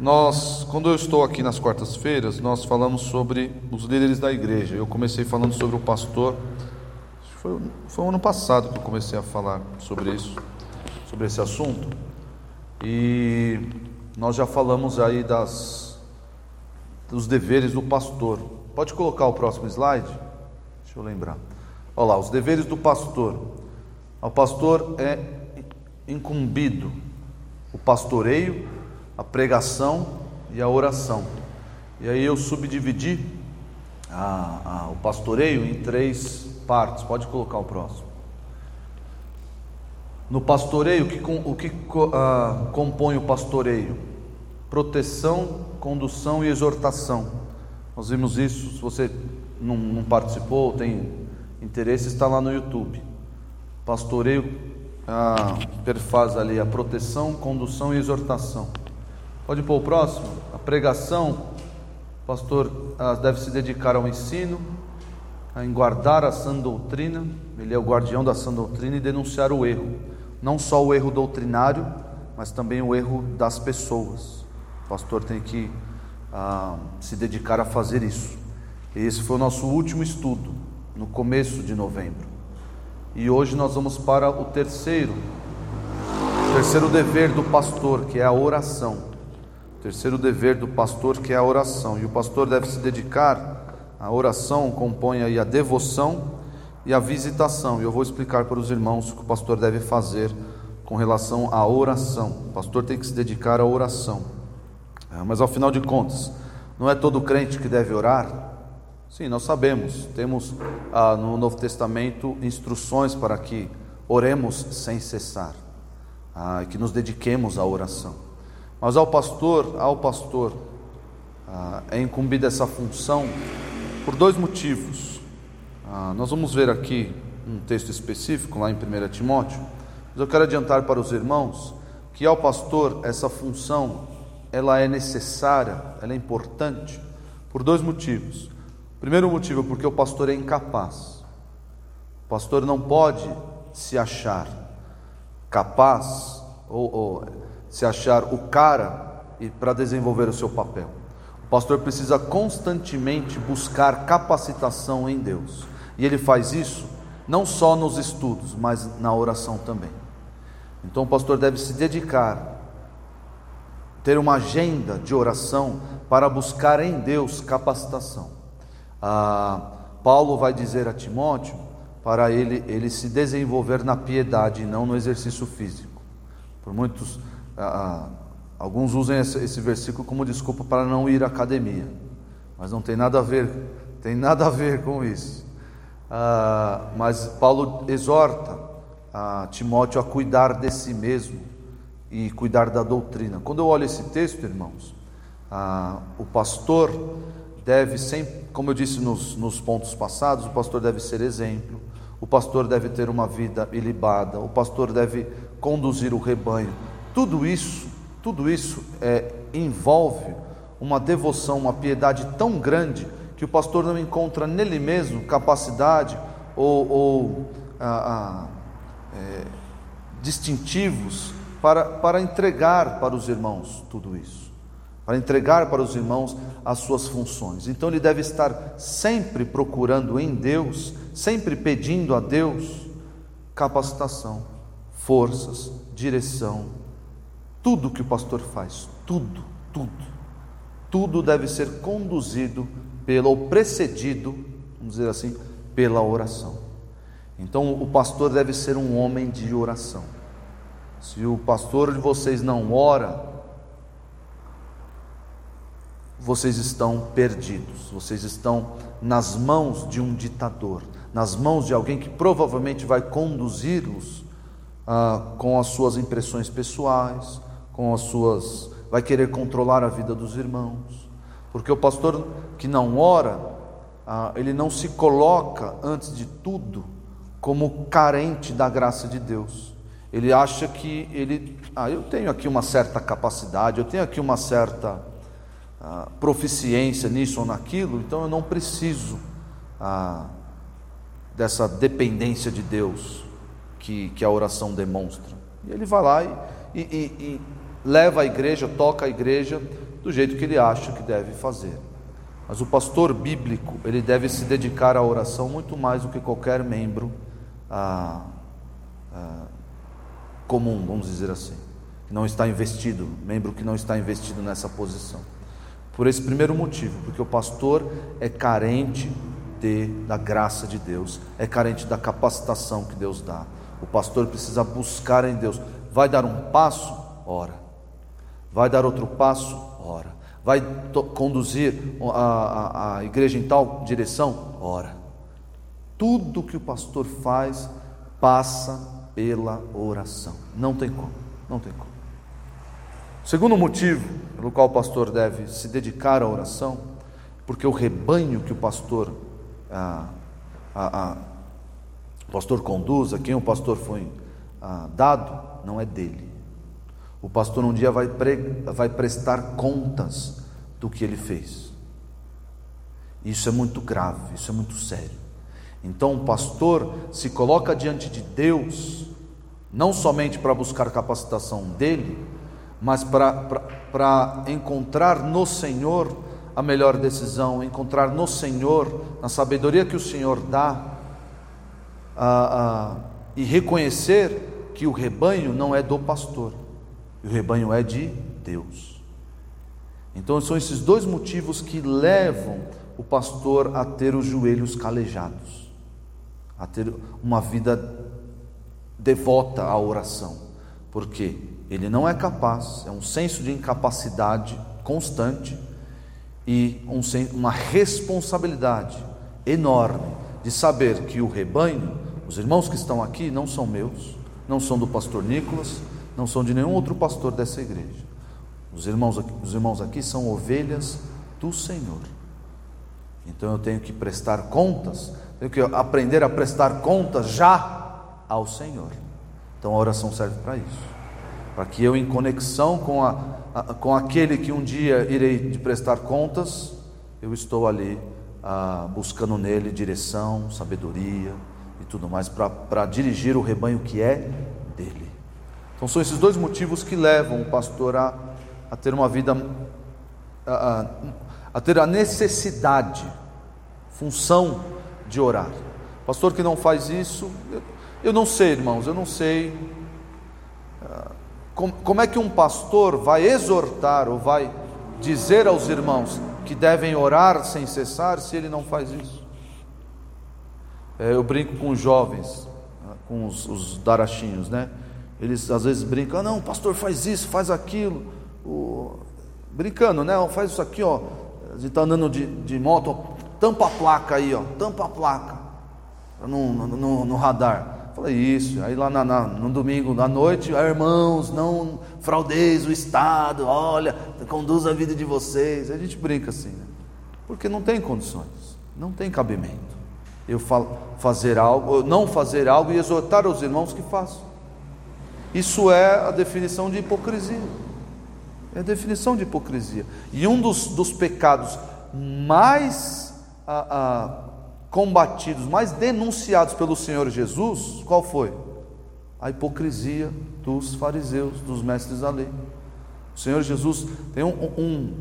Nós, quando eu estou aqui nas quartas-feiras, nós falamos sobre os líderes da igreja. Eu comecei falando sobre o pastor. Foi, foi ano passado que eu comecei a falar sobre isso, sobre esse assunto. E nós já falamos aí das dos deveres do pastor. Pode colocar o próximo slide? Deixa eu lembrar. Olha lá, os deveres do pastor. O pastor é incumbido o pastoreio a pregação e a oração. E aí eu subdividi a, a, o pastoreio em três partes. Pode colocar o próximo. No pastoreio, o que, o que uh, compõe o pastoreio? Proteção, condução e exortação. Nós vimos isso. Se você não, não participou, tem interesse, está lá no YouTube. Pastoreio uh, perfaz ali a proteção, condução e exortação. Pode pôr o próximo? A pregação, o pastor ah, deve se dedicar ao ensino, a guardar a sã doutrina, ele é o guardião da sã doutrina e denunciar o erro, não só o erro doutrinário, mas também o erro das pessoas. O pastor tem que ah, se dedicar a fazer isso. Esse foi o nosso último estudo, no começo de novembro. E hoje nós vamos para o terceiro, o terceiro dever do pastor, que é a oração. Terceiro dever do pastor que é a oração. E o pastor deve se dedicar à oração, compõe aí a devoção e a visitação. E eu vou explicar para os irmãos o que o pastor deve fazer com relação à oração. O pastor tem que se dedicar à oração. É, mas ao final de contas, não é todo crente que deve orar? Sim, nós sabemos. Temos ah, no Novo Testamento instruções para que oremos sem cessar, ah, que nos dediquemos à oração. Mas ao pastor, ao pastor, ah, é incumbida essa função por dois motivos. Ah, nós vamos ver aqui um texto específico lá em 1 Timóteo, mas eu quero adiantar para os irmãos que ao pastor essa função ela é necessária, ela é importante por dois motivos. Primeiro motivo é porque o pastor é incapaz. O pastor não pode se achar capaz ou, ou se achar o cara para desenvolver o seu papel. O pastor precisa constantemente buscar capacitação em Deus. E ele faz isso não só nos estudos, mas na oração também. Então o pastor deve se dedicar, ter uma agenda de oração para buscar em Deus capacitação. Ah, Paulo vai dizer a Timóteo para ele, ele se desenvolver na piedade e não no exercício físico. Por muitos ah, alguns usam esse, esse versículo como desculpa para não ir à academia, mas não tem nada a ver, tem nada a ver com isso. Ah, mas Paulo exorta a Timóteo a cuidar de si mesmo e cuidar da doutrina. Quando eu olho esse texto, irmãos, ah, o pastor deve sempre, como eu disse nos, nos pontos passados, o pastor deve ser exemplo, o pastor deve ter uma vida ilibada, o pastor deve conduzir o rebanho. Tudo isso, tudo isso é, envolve uma devoção, uma piedade tão grande que o pastor não encontra nele mesmo capacidade ou, ou ah, ah, é, distintivos para, para entregar para os irmãos tudo isso, para entregar para os irmãos as suas funções. Então ele deve estar sempre procurando em Deus, sempre pedindo a Deus capacitação, forças, direção, tudo que o pastor faz, tudo, tudo, tudo deve ser conduzido pelo ou precedido, vamos dizer assim, pela oração. Então o pastor deve ser um homem de oração. Se o pastor de vocês não ora, vocês estão perdidos, vocês estão nas mãos de um ditador, nas mãos de alguém que provavelmente vai conduzi-los ah, com as suas impressões pessoais, com as suas. vai querer controlar a vida dos irmãos. Porque o pastor que não ora, ah, ele não se coloca, antes de tudo, como carente da graça de Deus. Ele acha que ele. Ah, eu tenho aqui uma certa capacidade, eu tenho aqui uma certa ah, proficiência nisso ou naquilo, então eu não preciso ah, dessa dependência de Deus que, que a oração demonstra. E ele vai lá e, e, e, leva a igreja, toca a igreja do jeito que ele acha que deve fazer. Mas o pastor bíblico, ele deve se dedicar à oração muito mais do que qualquer membro ah, ah, comum, vamos dizer assim, que não está investido, membro que não está investido nessa posição. Por esse primeiro motivo, porque o pastor é carente de, da graça de Deus, é carente da capacitação que Deus dá. O pastor precisa buscar em Deus. Vai dar um passo? Ora. Vai dar outro passo? Ora. Vai conduzir a, a, a igreja em tal direção? Ora. Tudo que o pastor faz passa pela oração. Não tem como, não tem como. Segundo motivo pelo qual o pastor deve se dedicar à oração, porque o rebanho que o pastor, o pastor conduz, a quem o pastor foi dado, não é dele. O pastor um dia vai, pre, vai prestar contas do que ele fez. Isso é muito grave, isso é muito sério. Então o pastor se coloca diante de Deus, não somente para buscar capacitação dele, mas para encontrar no Senhor a melhor decisão, encontrar no Senhor, na sabedoria que o Senhor dá, a, a, e reconhecer que o rebanho não é do pastor, o rebanho é de Deus. Então são esses dois motivos que levam o pastor a ter os joelhos calejados, a ter uma vida devota à oração, porque ele não é capaz, é um senso de incapacidade constante e um, uma responsabilidade enorme de saber que o rebanho, os irmãos que estão aqui, não são meus, não são do pastor Nicolas, não são de nenhum outro pastor dessa igreja. Os irmãos aqui, os irmãos aqui são ovelhas do Senhor. Então eu tenho que prestar contas, tenho que aprender a prestar contas já ao Senhor. Então a oração serve para isso para que eu, em conexão com, a, a, com aquele que um dia irei de prestar contas, eu estou ali ah, buscando nele direção, sabedoria e tudo mais para dirigir o rebanho que é. Então são esses dois motivos que levam o pastor a, a ter uma vida, a, a ter a necessidade, função de orar. Pastor que não faz isso, eu, eu não sei, irmãos, eu não sei. Ah, como é que um pastor vai exortar ou vai dizer aos irmãos que devem orar sem cessar se ele não faz isso? É, eu brinco com os jovens, com os, os darachinhos, né? Eles às vezes brincam, não, pastor faz isso, faz aquilo. O... Brincando, né? Faz isso aqui, ó. A gente está andando de, de moto, tampa a placa aí, ó, tampa a placa no, no, no radar. Falei, isso. Aí lá na, na, no domingo, à noite, ah, irmãos, não fraudeis o Estado, olha, conduz a vida de vocês. A gente brinca assim, né? Porque não tem condições, não tem cabimento. Eu falo, fazer algo, não fazer algo e exortar os irmãos que façam. Isso é a definição de hipocrisia. É a definição de hipocrisia. E um dos, dos pecados mais ah, ah, combatidos, mais denunciados pelo Senhor Jesus, qual foi? A hipocrisia dos fariseus, dos mestres da lei. O Senhor Jesus tem um, um,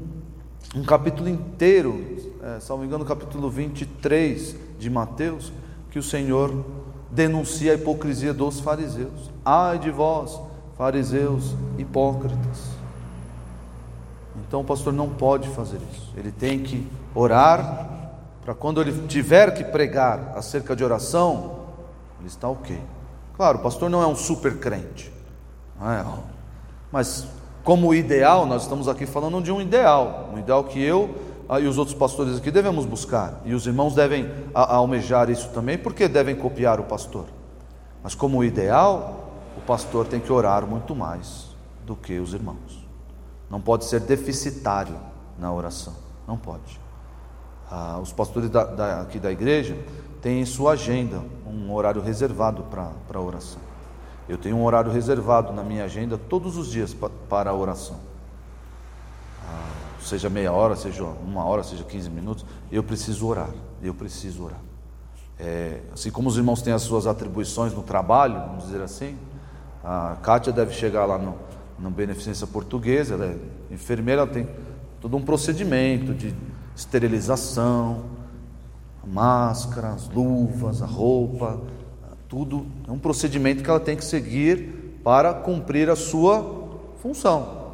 um capítulo inteiro, é, salvo engano, capítulo 23 de Mateus, que o Senhor denuncia a hipocrisia dos fariseus. Ai de vós, fariseus hipócritas. Então o pastor não pode fazer isso. Ele tem que orar para quando ele tiver que pregar acerca de oração, ele está ok. Claro, o pastor não é um super crente, é? mas como ideal, nós estamos aqui falando de um ideal, um ideal que eu ah, e os outros pastores aqui devemos buscar, e os irmãos devem almejar isso também, porque devem copiar o pastor. Mas como ideal, o pastor tem que orar muito mais do que os irmãos. Não pode ser deficitário na oração, não pode. Ah, os pastores da, da, aqui da igreja têm em sua agenda um horário reservado para a oração. Eu tenho um horário reservado na minha agenda todos os dias pa, para a oração. Ah, seja meia hora, seja uma hora, seja 15 minutos, eu preciso orar. Eu preciso orar. É, assim como os irmãos têm as suas atribuições no trabalho, vamos dizer assim, a Kátia deve chegar lá no, no Beneficência Portuguesa, ela é enfermeira, ela tem todo um procedimento de esterilização, máscara, as luvas, a roupa, tudo é um procedimento que ela tem que seguir para cumprir a sua função.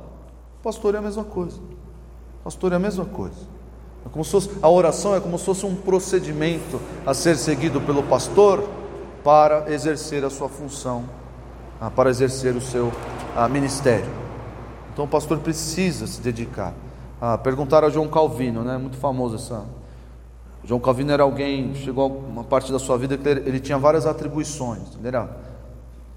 O pastor é a mesma coisa. O pastor é a mesma coisa. É como se fosse, a oração é como se fosse um procedimento a ser seguido pelo pastor para exercer a sua função, ah, para exercer o seu ah, ministério. Então o pastor precisa se dedicar. Ah, perguntaram a João Calvino, né? Muito famoso essa. João Calvino era alguém, chegou uma parte da sua vida que ele, tinha várias atribuições. Ele era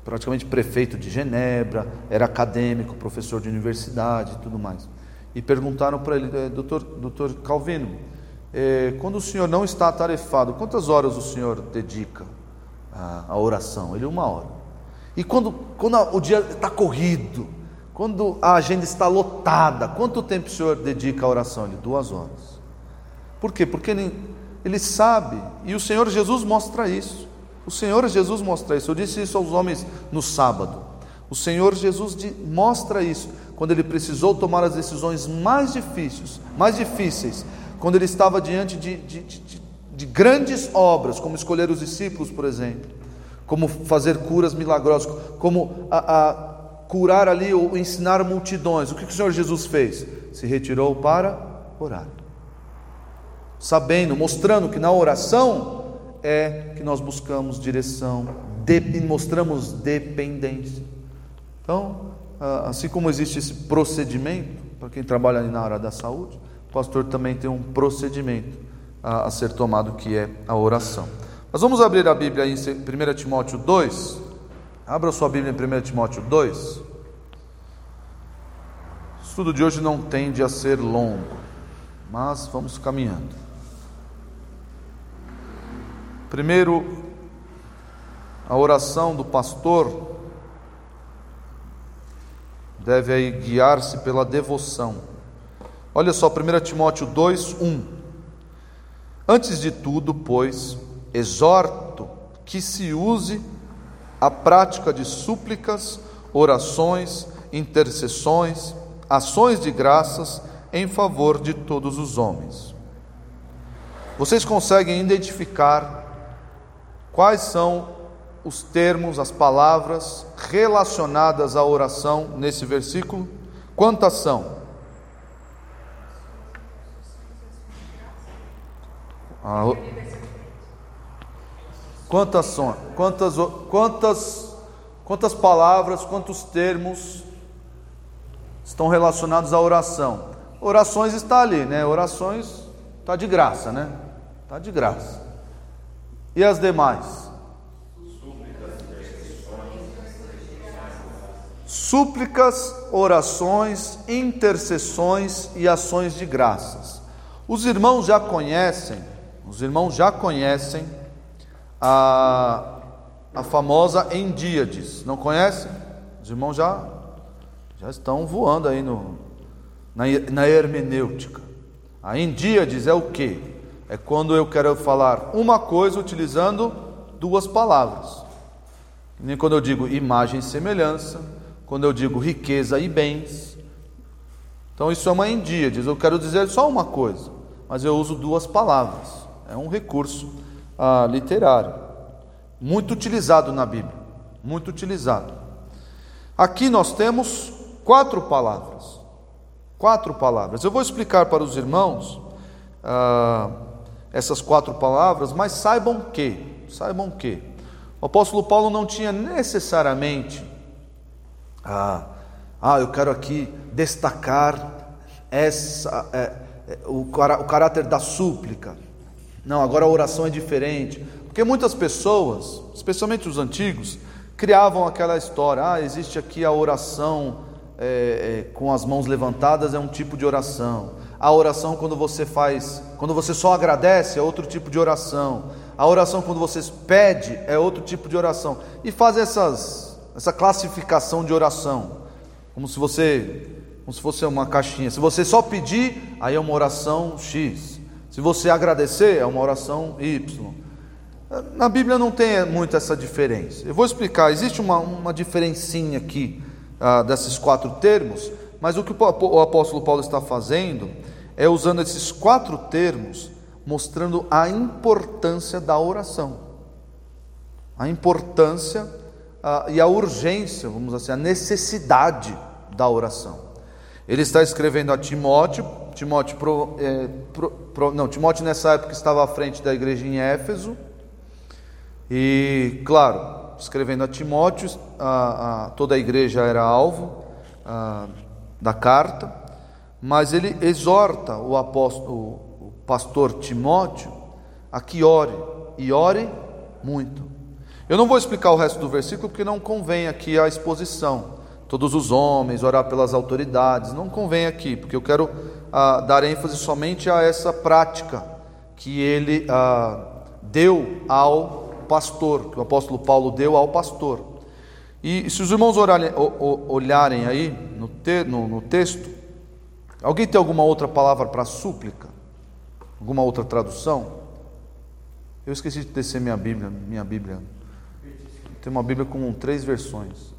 praticamente prefeito de Genebra, era acadêmico, professor de universidade e tudo mais. E perguntaram para ele, eh, doutor, doutor Calvino, eh, quando o senhor não está atarefado, quantas horas o senhor dedica à, à oração? Ele, uma hora. E quando, quando o dia está corrido, quando a agenda está lotada, quanto tempo o senhor dedica à oração? Ele, duas horas. Por quê? Porque ele, ele sabe, e o Senhor Jesus mostra isso. O Senhor Jesus mostra isso. Eu disse isso aos homens no sábado. O Senhor Jesus mostra isso quando ele precisou tomar as decisões mais difíceis, mais difíceis, quando ele estava diante de, de, de, de grandes obras, como escolher os discípulos, por exemplo, como fazer curas milagrosas, como a, a curar ali ou ensinar multidões. O que o Senhor Jesus fez? Se retirou para orar. Sabendo, mostrando que na oração é que nós buscamos direção, de, mostramos dependência. Então, assim como existe esse procedimento, para quem trabalha ali na área da saúde, o pastor também tem um procedimento a, a ser tomado que é a oração. Nós vamos abrir a Bíblia em 1 Timóteo 2, Abra sua Bíblia em 1 Timóteo 2. O estudo de hoje não tende a ser longo, mas vamos caminhando. Primeiro, a oração do pastor deve aí guiar-se pela devoção. Olha só, 1 Timóteo 2, 1. Antes de tudo, pois, exorto que se use a prática de súplicas, orações, intercessões, ações de graças em favor de todos os homens. Vocês conseguem identificar quais são os termos, as palavras relacionadas à oração nesse versículo? Quantas são? Ah, Quantas são? Quantas, quantas, quantas palavras, quantos termos estão relacionados à oração? Orações está ali, né? Orações está de graça, né? Está de graça. E as demais? Súplicas, orações, intercessões e ações de graças. Os irmãos já conhecem, os irmãos já conhecem a, a famosa Endíades. Não conhece? Os irmãos já, já estão voando aí no, na, na hermenêutica. A Endíades é o que? É quando eu quero falar uma coisa utilizando duas palavras. Nem quando eu digo imagem e semelhança, quando eu digo riqueza e bens. Então isso é uma endíades, eu quero dizer só uma coisa, mas eu uso duas palavras. É um recurso ah, literário, muito utilizado na Bíblia, muito utilizado. Aqui nós temos quatro palavras, quatro palavras. Eu vou explicar para os irmãos ah, essas quatro palavras, mas saibam que, saibam que. O apóstolo Paulo não tinha necessariamente, ah, ah eu quero aqui destacar essa, é, é, o, o caráter da súplica não, agora a oração é diferente. Porque muitas pessoas, especialmente os antigos, criavam aquela história: ah, existe aqui a oração é, é, com as mãos levantadas, é um tipo de oração. A oração quando você faz, quando você só agradece, é outro tipo de oração. A oração quando você pede, é outro tipo de oração. E faz essas, essa classificação de oração, como se você, como se fosse uma caixinha. Se você só pedir, aí é uma oração X. Se você agradecer, é uma oração Y. Na Bíblia não tem muito essa diferença. Eu vou explicar, existe uma, uma diferencinha aqui ah, desses quatro termos, mas o que o apóstolo Paulo está fazendo é usando esses quatro termos, mostrando a importância da oração, a importância uh, e a urgência, vamos dizer assim, a necessidade da oração. Ele está escrevendo a Timóteo, Timóteo, pro, é, pro, pro, não, Timóteo nessa época estava à frente da igreja em Éfeso, e claro, escrevendo a Timóteo, a, a, toda a igreja era alvo a, da carta, mas ele exorta o apóstolo, o pastor Timóteo a que ore, e ore muito. Eu não vou explicar o resto do versículo porque não convém aqui a exposição. Todos os homens, orar pelas autoridades, não convém aqui, porque eu quero ah, dar ênfase somente a essa prática que ele ah, deu ao pastor, que o apóstolo Paulo deu ao pastor. E se os irmãos orarem, olharem aí no, te, no, no texto, alguém tem alguma outra palavra para súplica? Alguma outra tradução? Eu esqueci de descer minha Bíblia, minha Bíblia. Tem uma Bíblia com três versões.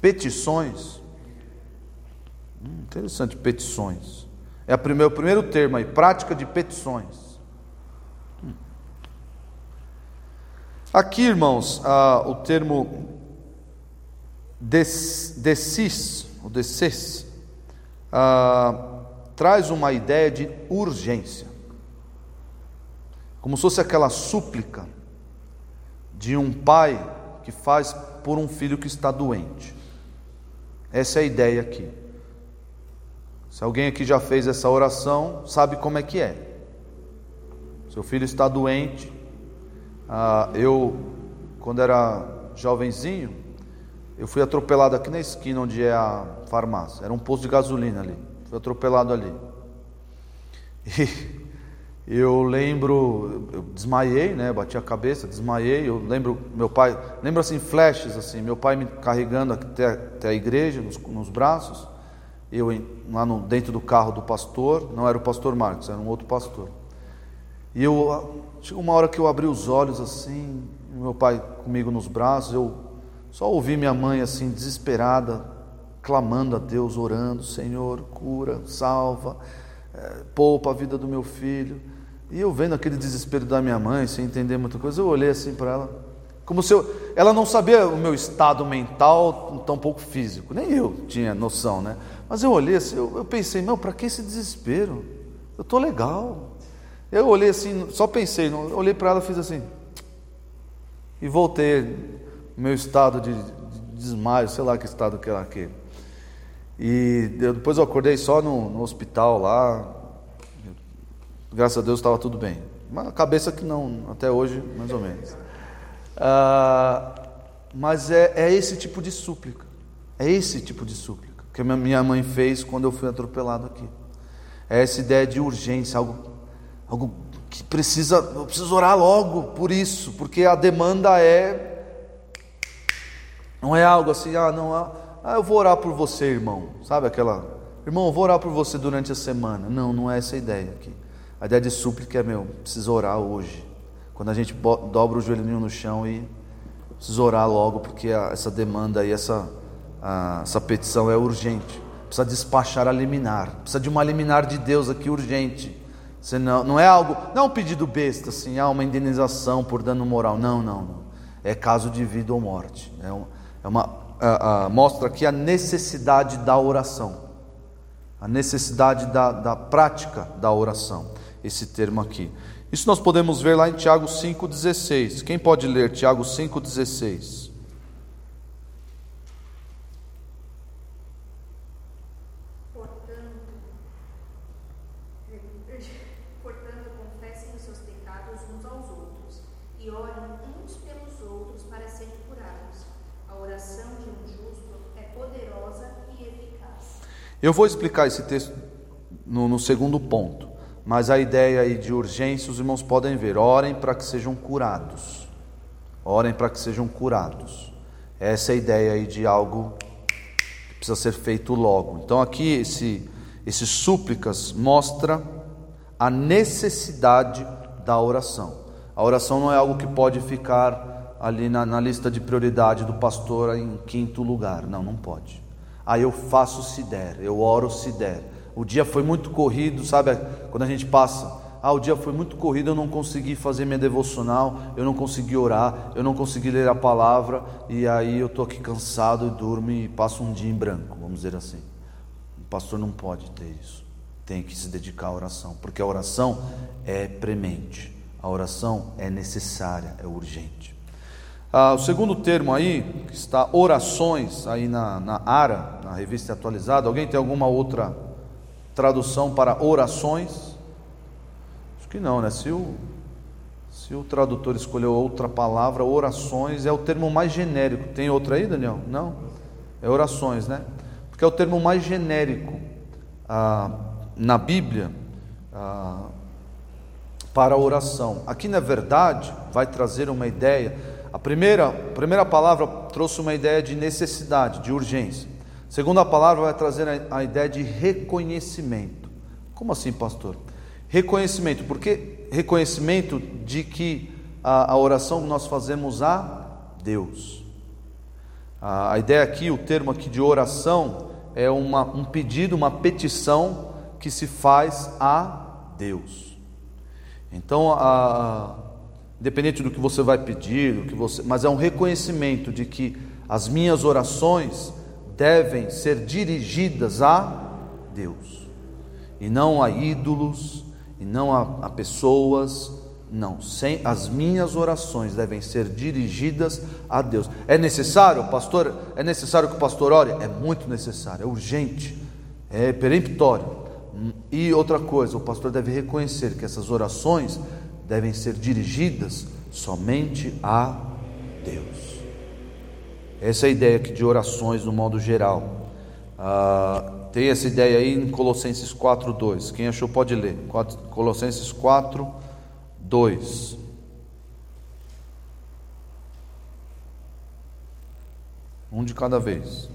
Petições. Hum, interessante, petições. É a primeiro, o primeiro termo aí, prática de petições. Hum. Aqui, irmãos, ah, o termo des, o decis, ah, traz uma ideia de urgência, como se fosse aquela súplica de um pai que faz por um filho que está doente. Essa é a ideia aqui. Se alguém aqui já fez essa oração, sabe como é que é. Seu filho está doente. Ah, eu, quando era jovenzinho, eu fui atropelado aqui na esquina onde é a farmácia. Era um posto de gasolina ali. Fui atropelado ali. E eu lembro, eu desmaiei, né? Bati a cabeça, desmaiei. Eu lembro meu pai, lembro assim flashes assim, meu pai me carregando até, até a igreja nos, nos braços. Eu lá no, dentro do carro do pastor, não era o pastor Marcos, era um outro pastor. E eu chegou uma hora que eu abri os olhos assim, meu pai comigo nos braços, eu só ouvi minha mãe assim desesperada, clamando a Deus, orando, Senhor, cura, salva, é, poupa a vida do meu filho. E eu vendo aquele desespero da minha mãe, sem entender muita coisa, eu olhei assim para ela, como se eu, ela não sabia o meu estado mental, tão pouco físico, nem eu tinha noção, né? Mas eu olhei assim, eu, eu pensei, meu, para que esse desespero? Eu tô legal. Eu olhei assim, só pensei, olhei para ela, fiz assim, e voltei meu estado de, de desmaio, sei lá que estado que era aquele. E eu, depois eu acordei só no, no hospital lá, Graças a Deus estava tudo bem. Uma cabeça que não, até hoje, mais ou menos. Ah, mas é, é esse tipo de súplica. É esse tipo de súplica que minha mãe fez quando eu fui atropelado aqui. É essa ideia de urgência, algo, algo que precisa, eu preciso orar logo por isso, porque a demanda é não é algo assim, ah, não, ah, ah, eu vou orar por você, irmão. Sabe aquela, irmão, eu vou orar por você durante a semana. Não, não é essa ideia aqui. A ideia de súplica é, meu, precisa orar hoje. Quando a gente dobra o joelhinho no chão e precisa orar logo, porque essa demanda aí, essa, a, essa petição é urgente. Precisa despachar a liminar. Precisa de uma liminar de Deus aqui urgente. Senão, não é algo, não é um pedido besta, assim, ah, uma indenização por dano moral. Não, não, não. É caso de vida ou morte. É, é uma, a, a, mostra aqui a necessidade da oração. A necessidade da, da prática da oração esse termo aqui. Isso nós podemos ver lá em Tiago 5,16. Quem pode ler Tiago 5,16? Portanto, confessem os seus pecados uns aos outros e orem uns pelos outros para serem curados. A oração de um justo é poderosa e eficaz. Eu vou explicar esse texto no, no segundo ponto. Mas a ideia aí de urgência, os irmãos podem ver, orem para que sejam curados. Orem para que sejam curados. Essa é a ideia aí de algo que precisa ser feito logo. Então aqui esse esse súplicas mostra a necessidade da oração. A oração não é algo que pode ficar ali na, na lista de prioridade do pastor em quinto lugar. Não, não pode. Aí eu faço se der, eu oro se der. O dia foi muito corrido, sabe? Quando a gente passa, ah, o dia foi muito corrido, eu não consegui fazer minha devocional, eu não consegui orar, eu não consegui ler a palavra, e aí eu estou aqui cansado e durmo e passo um dia em branco, vamos dizer assim. O pastor não pode ter isso, tem que se dedicar à oração, porque a oração é premente, a oração é necessária, é urgente. Ah, o segundo termo aí, que está orações, aí na, na ARA, na revista atualizada, alguém tem alguma outra tradução para orações? Acho que não, né? Se o, se o tradutor escolheu outra palavra, orações é o termo mais genérico. Tem outra aí, Daniel? Não? É orações, né? Porque é o termo mais genérico ah, na Bíblia ah, para oração. Aqui, na verdade, vai trazer uma ideia. A primeira, a primeira palavra trouxe uma ideia de necessidade, de urgência. Segunda palavra vai trazer a, a ideia de reconhecimento. Como assim, pastor? Reconhecimento, porque reconhecimento de que a, a oração que nós fazemos a Deus. A, a, ideia aqui, o termo aqui de oração, é uma, um pedido, uma petição que se faz a Deus. Então, a, independente do que você vai pedir, do que você, mas é um reconhecimento de que as minhas orações devem ser dirigidas a Deus e não a ídolos, e não a, a pessoas. Não, sem, as minhas orações devem ser dirigidas a Deus. É necessário, pastor? É necessário que o pastor ore? É muito necessário, é urgente, é peremptório. E outra coisa, o pastor deve reconhecer que essas orações devem ser dirigidas somente a Deus. Essa é a ideia aqui de orações no modo geral. Ah, tem essa ideia aí em Colossenses 4, 2. Quem achou pode ler. Colossenses 4, 2. Um de cada vez.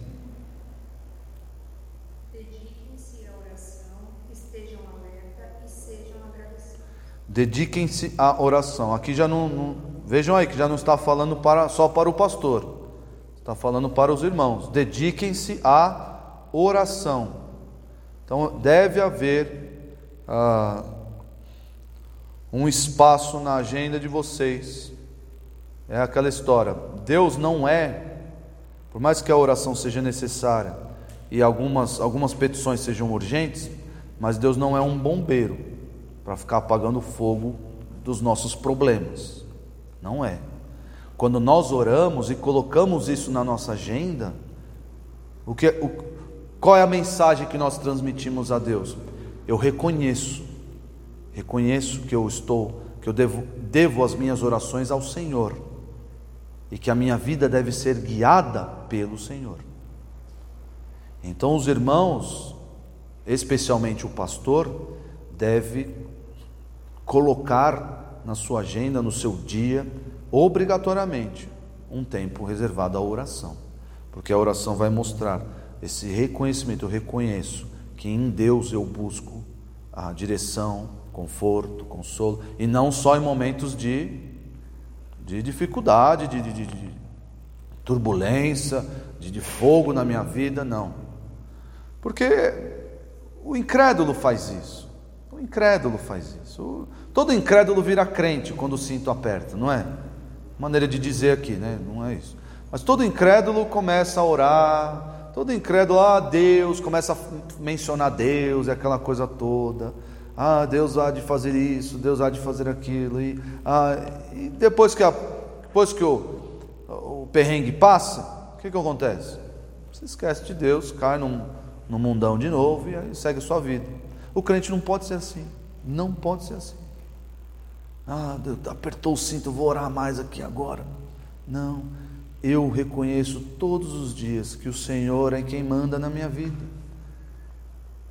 Dediquem-se à oração, estejam alerta e sejam agradecidos. Dediquem-se à oração. Aqui já não, não, Vejam aí que já não está falando para, só para o pastor, está falando para os irmãos. Dediquem-se à oração. Então deve haver ah, um espaço na agenda de vocês. É aquela história. Deus não é, por mais que a oração seja necessária e algumas, algumas petições sejam urgentes, mas Deus não é um bombeiro para ficar apagando o fogo dos nossos problemas. Não é. Quando nós oramos e colocamos isso na nossa agenda, o que, o, qual é a mensagem que nós transmitimos a Deus? Eu reconheço, reconheço que eu estou, que eu devo, devo as minhas orações ao Senhor e que a minha vida deve ser guiada pelo Senhor. Então, os irmãos, especialmente o pastor, deve colocar na sua agenda, no seu dia, obrigatoriamente, um tempo reservado à oração, porque a oração vai mostrar esse reconhecimento, eu reconheço que em Deus eu busco a direção, conforto, consolo, e não só em momentos de, de dificuldade, de, de, de turbulência, de, de fogo na minha vida, não. Porque o incrédulo faz isso. O incrédulo faz isso. Todo incrédulo vira crente quando o cinto aperta, não é? Maneira de dizer aqui, né? Não é isso. Mas todo incrédulo começa a orar, Todo incrédulo, ah, Deus, começa a mencionar Deus, e aquela coisa toda. Ah, Deus há de fazer isso, Deus há de fazer aquilo. E, ah, e depois que, a, depois que o, o perrengue passa, o que, que acontece? Você esquece de Deus, cai num, num mundão de novo e aí segue a sua vida. O crente não pode ser assim. Não pode ser assim. Ah, Deus apertou o cinto, vou orar mais aqui agora. Não eu reconheço todos os dias que o Senhor é quem manda na minha vida.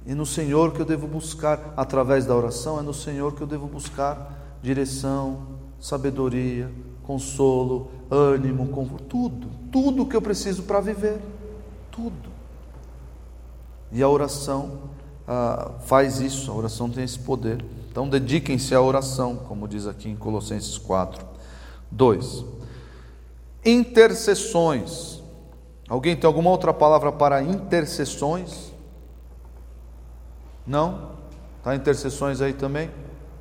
E no Senhor que eu devo buscar, através da oração, é no Senhor que eu devo buscar direção, sabedoria, consolo, ânimo, conforto, tudo, tudo que eu preciso para viver, tudo. E a oração ah, faz isso, a oração tem esse poder. Então dediquem-se à oração, como diz aqui em Colossenses 4. 2 intercessões. Alguém tem alguma outra palavra para intercessões? Não? Tá intercessões aí também?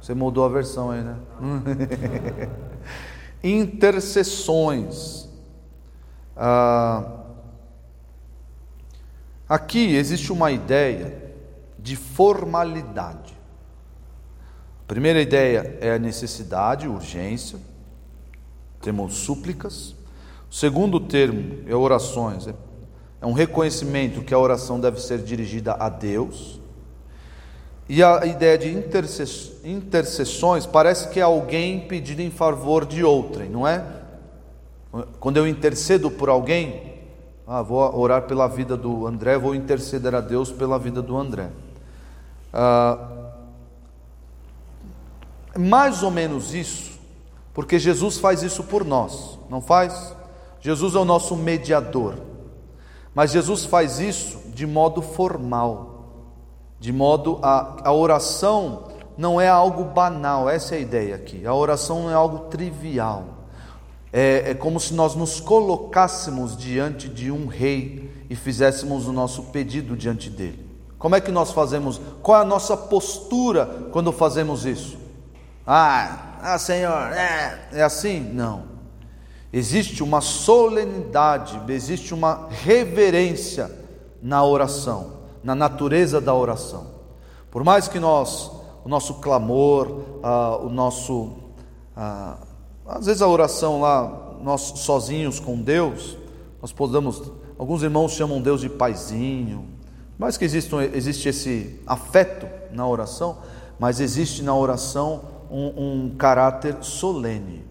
Você mudou a versão aí, né? intercessões. Ah, aqui existe uma ideia de formalidade. Primeira ideia é a necessidade, urgência. Temos súplicas. O segundo termo é orações. É um reconhecimento que a oração deve ser dirigida a Deus. E a ideia de intercessões parece que é alguém pedindo em favor de outrem, não é? Quando eu intercedo por alguém, ah, vou orar pela vida do André, vou interceder a Deus pela vida do André. Ah, mais ou menos isso, porque Jesus faz isso por nós, não faz? Jesus é o nosso mediador, mas Jesus faz isso de modo formal de modo a a oração não é algo banal, essa é a ideia aqui. A oração não é algo trivial. É, é como se nós nos colocássemos diante de um rei e fizéssemos o nosso pedido diante dele. Como é que nós fazemos? Qual é a nossa postura quando fazemos isso? Ah, ah Senhor, é, é assim? Não. Existe uma solenidade, existe uma reverência na oração na natureza da oração. Por mais que nós, o nosso clamor, ah, o nosso, ah, às vezes a oração lá, nós sozinhos com Deus, nós podemos, alguns irmãos chamam Deus de paizinho, mais que existe, existe esse afeto na oração, mas existe na oração um, um caráter solene,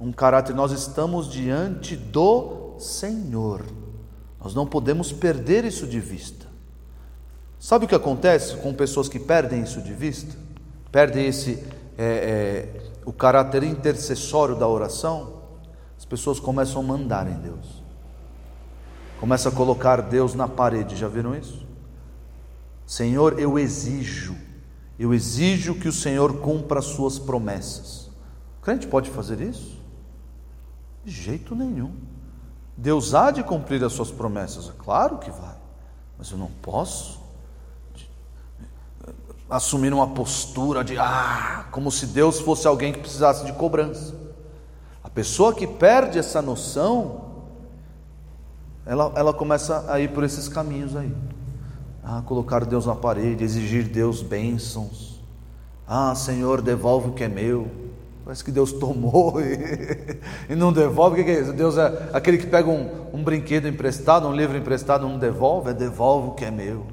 um caráter, nós estamos diante do Senhor, nós não podemos perder isso de vista. Sabe o que acontece com pessoas que perdem isso de vista? Perdem esse é, é, o caráter intercessório da oração? As pessoas começam a mandar em Deus. Começa a colocar Deus na parede, já viram isso? Senhor, eu exijo, eu exijo que o Senhor cumpra as suas promessas. O crente pode fazer isso? De jeito nenhum. Deus há de cumprir as suas promessas, claro que vai, mas eu não posso assumir uma postura de ah, como se Deus fosse alguém que precisasse de cobrança. A pessoa que perde essa noção, ela, ela começa a ir por esses caminhos aí. Ah, colocar Deus na parede, exigir Deus bênçãos. Ah, Senhor, devolve o que é meu. Parece que Deus tomou e, e não devolve. O que é isso? Deus é aquele que pega um, um brinquedo emprestado, um livro emprestado, não devolve, é devolve o que é meu.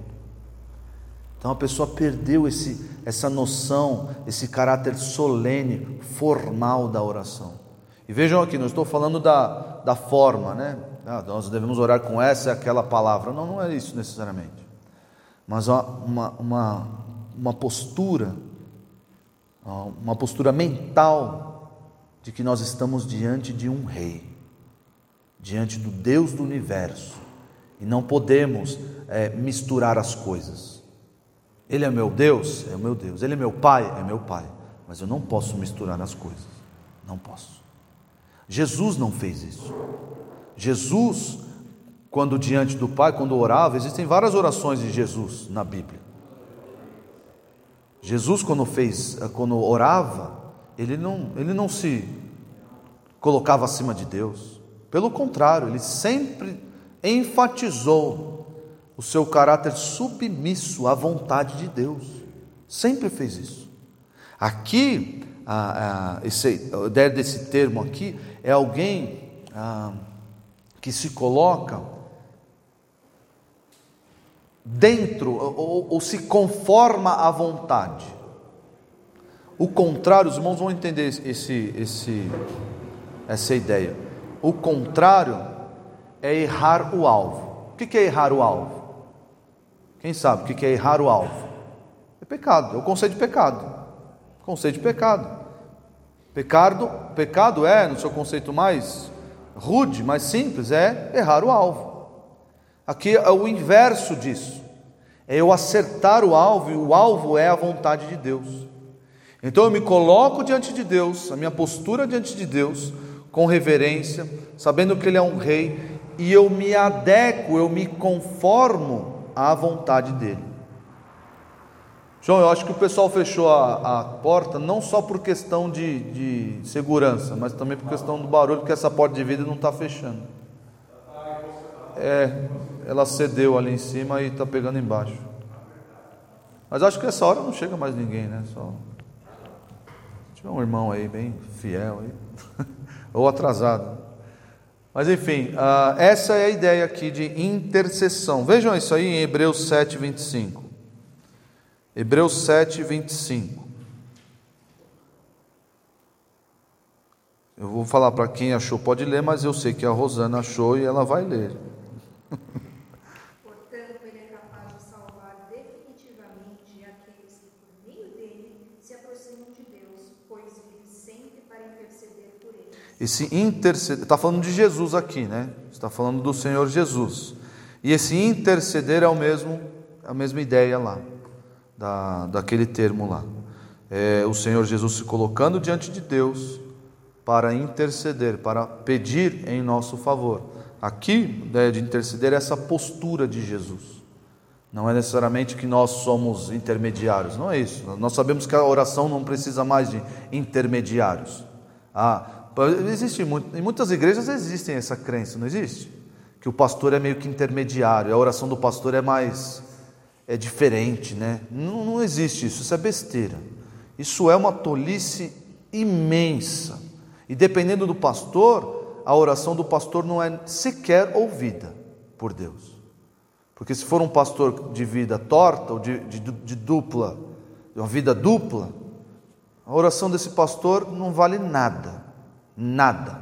Então a pessoa perdeu esse, essa noção, esse caráter solene, formal da oração. E vejam aqui, não estou falando da, da forma, né? Ah, nós devemos orar com essa e aquela palavra. Não, não é isso necessariamente. Mas uma, uma, uma postura, uma postura mental de que nós estamos diante de um rei, diante do Deus do universo, e não podemos é, misturar as coisas. Ele é meu Deus? É meu Deus. Ele é meu Pai? É meu Pai. Mas eu não posso misturar as coisas. Não posso. Jesus não fez isso. Jesus, quando diante do Pai, quando orava, existem várias orações de Jesus na Bíblia. Jesus, quando fez, quando orava, ele não, ele não se colocava acima de Deus. Pelo contrário, ele sempre enfatizou o seu caráter submisso à vontade de Deus. Sempre fez isso. Aqui, a, a, esse, a ideia desse termo aqui é alguém a, que se coloca dentro ou, ou, se conforma à vontade. O contrário, os irmãos vão entender esse, esse, essa ideia. O contrário é errar o alvo. O que é errar o alvo? Quem sabe o que é errar o alvo? É pecado, é o conceito de pecado. Conceito de pecado. Pecado, pecado é, no seu conceito mais rude, mais simples, é errar o alvo. Aqui é o inverso disso. É eu acertar o alvo, e o alvo é a vontade de Deus. Então eu me coloco diante de Deus, a minha postura diante de Deus, com reverência, sabendo que Ele é um rei, e eu me adequo, eu me conformo à vontade dele. João, eu acho que o pessoal fechou a, a porta não só por questão de, de, segurança, mas também por questão do barulho, porque essa porta de vidro não está fechando. É, ela cedeu ali em cima e está pegando embaixo. Mas acho que essa hora não chega mais ninguém, né? Só tiver um irmão aí bem fiel aí, ou atrasado. Mas enfim, uh, essa é a ideia aqui de intercessão. Vejam isso aí em Hebreus 7, 25. Hebreus 7, 25. Eu vou falar para quem achou, pode ler, mas eu sei que a Rosana achou e ela vai ler. Portanto, ele é capaz de salvar definitivamente aqueles que, por meio dele, se aproximam de Deus, pois vive sempre para interceder por eles. Esse interceder, está falando de Jesus aqui, né? Está falando do Senhor Jesus. E esse interceder é o mesmo, a mesma ideia lá da, daquele termo lá. É o Senhor Jesus se colocando diante de Deus para interceder, para pedir em nosso favor. Aqui, né, de interceder, é essa postura de Jesus. Não é necessariamente que nós somos intermediários, não é isso. Nós sabemos que a oração não precisa mais de intermediários. Ah, existe muito, em muitas igrejas existem essa crença, não existe? Que o pastor é meio que intermediário, a oração do pastor é mais é diferente, né? Não, não existe isso, isso é besteira. Isso é uma tolice imensa. E dependendo do pastor, a oração do pastor não é sequer ouvida por Deus. Porque se for um pastor de vida torta ou de, de, de dupla, de uma vida dupla, a oração desse pastor não vale nada. Nada.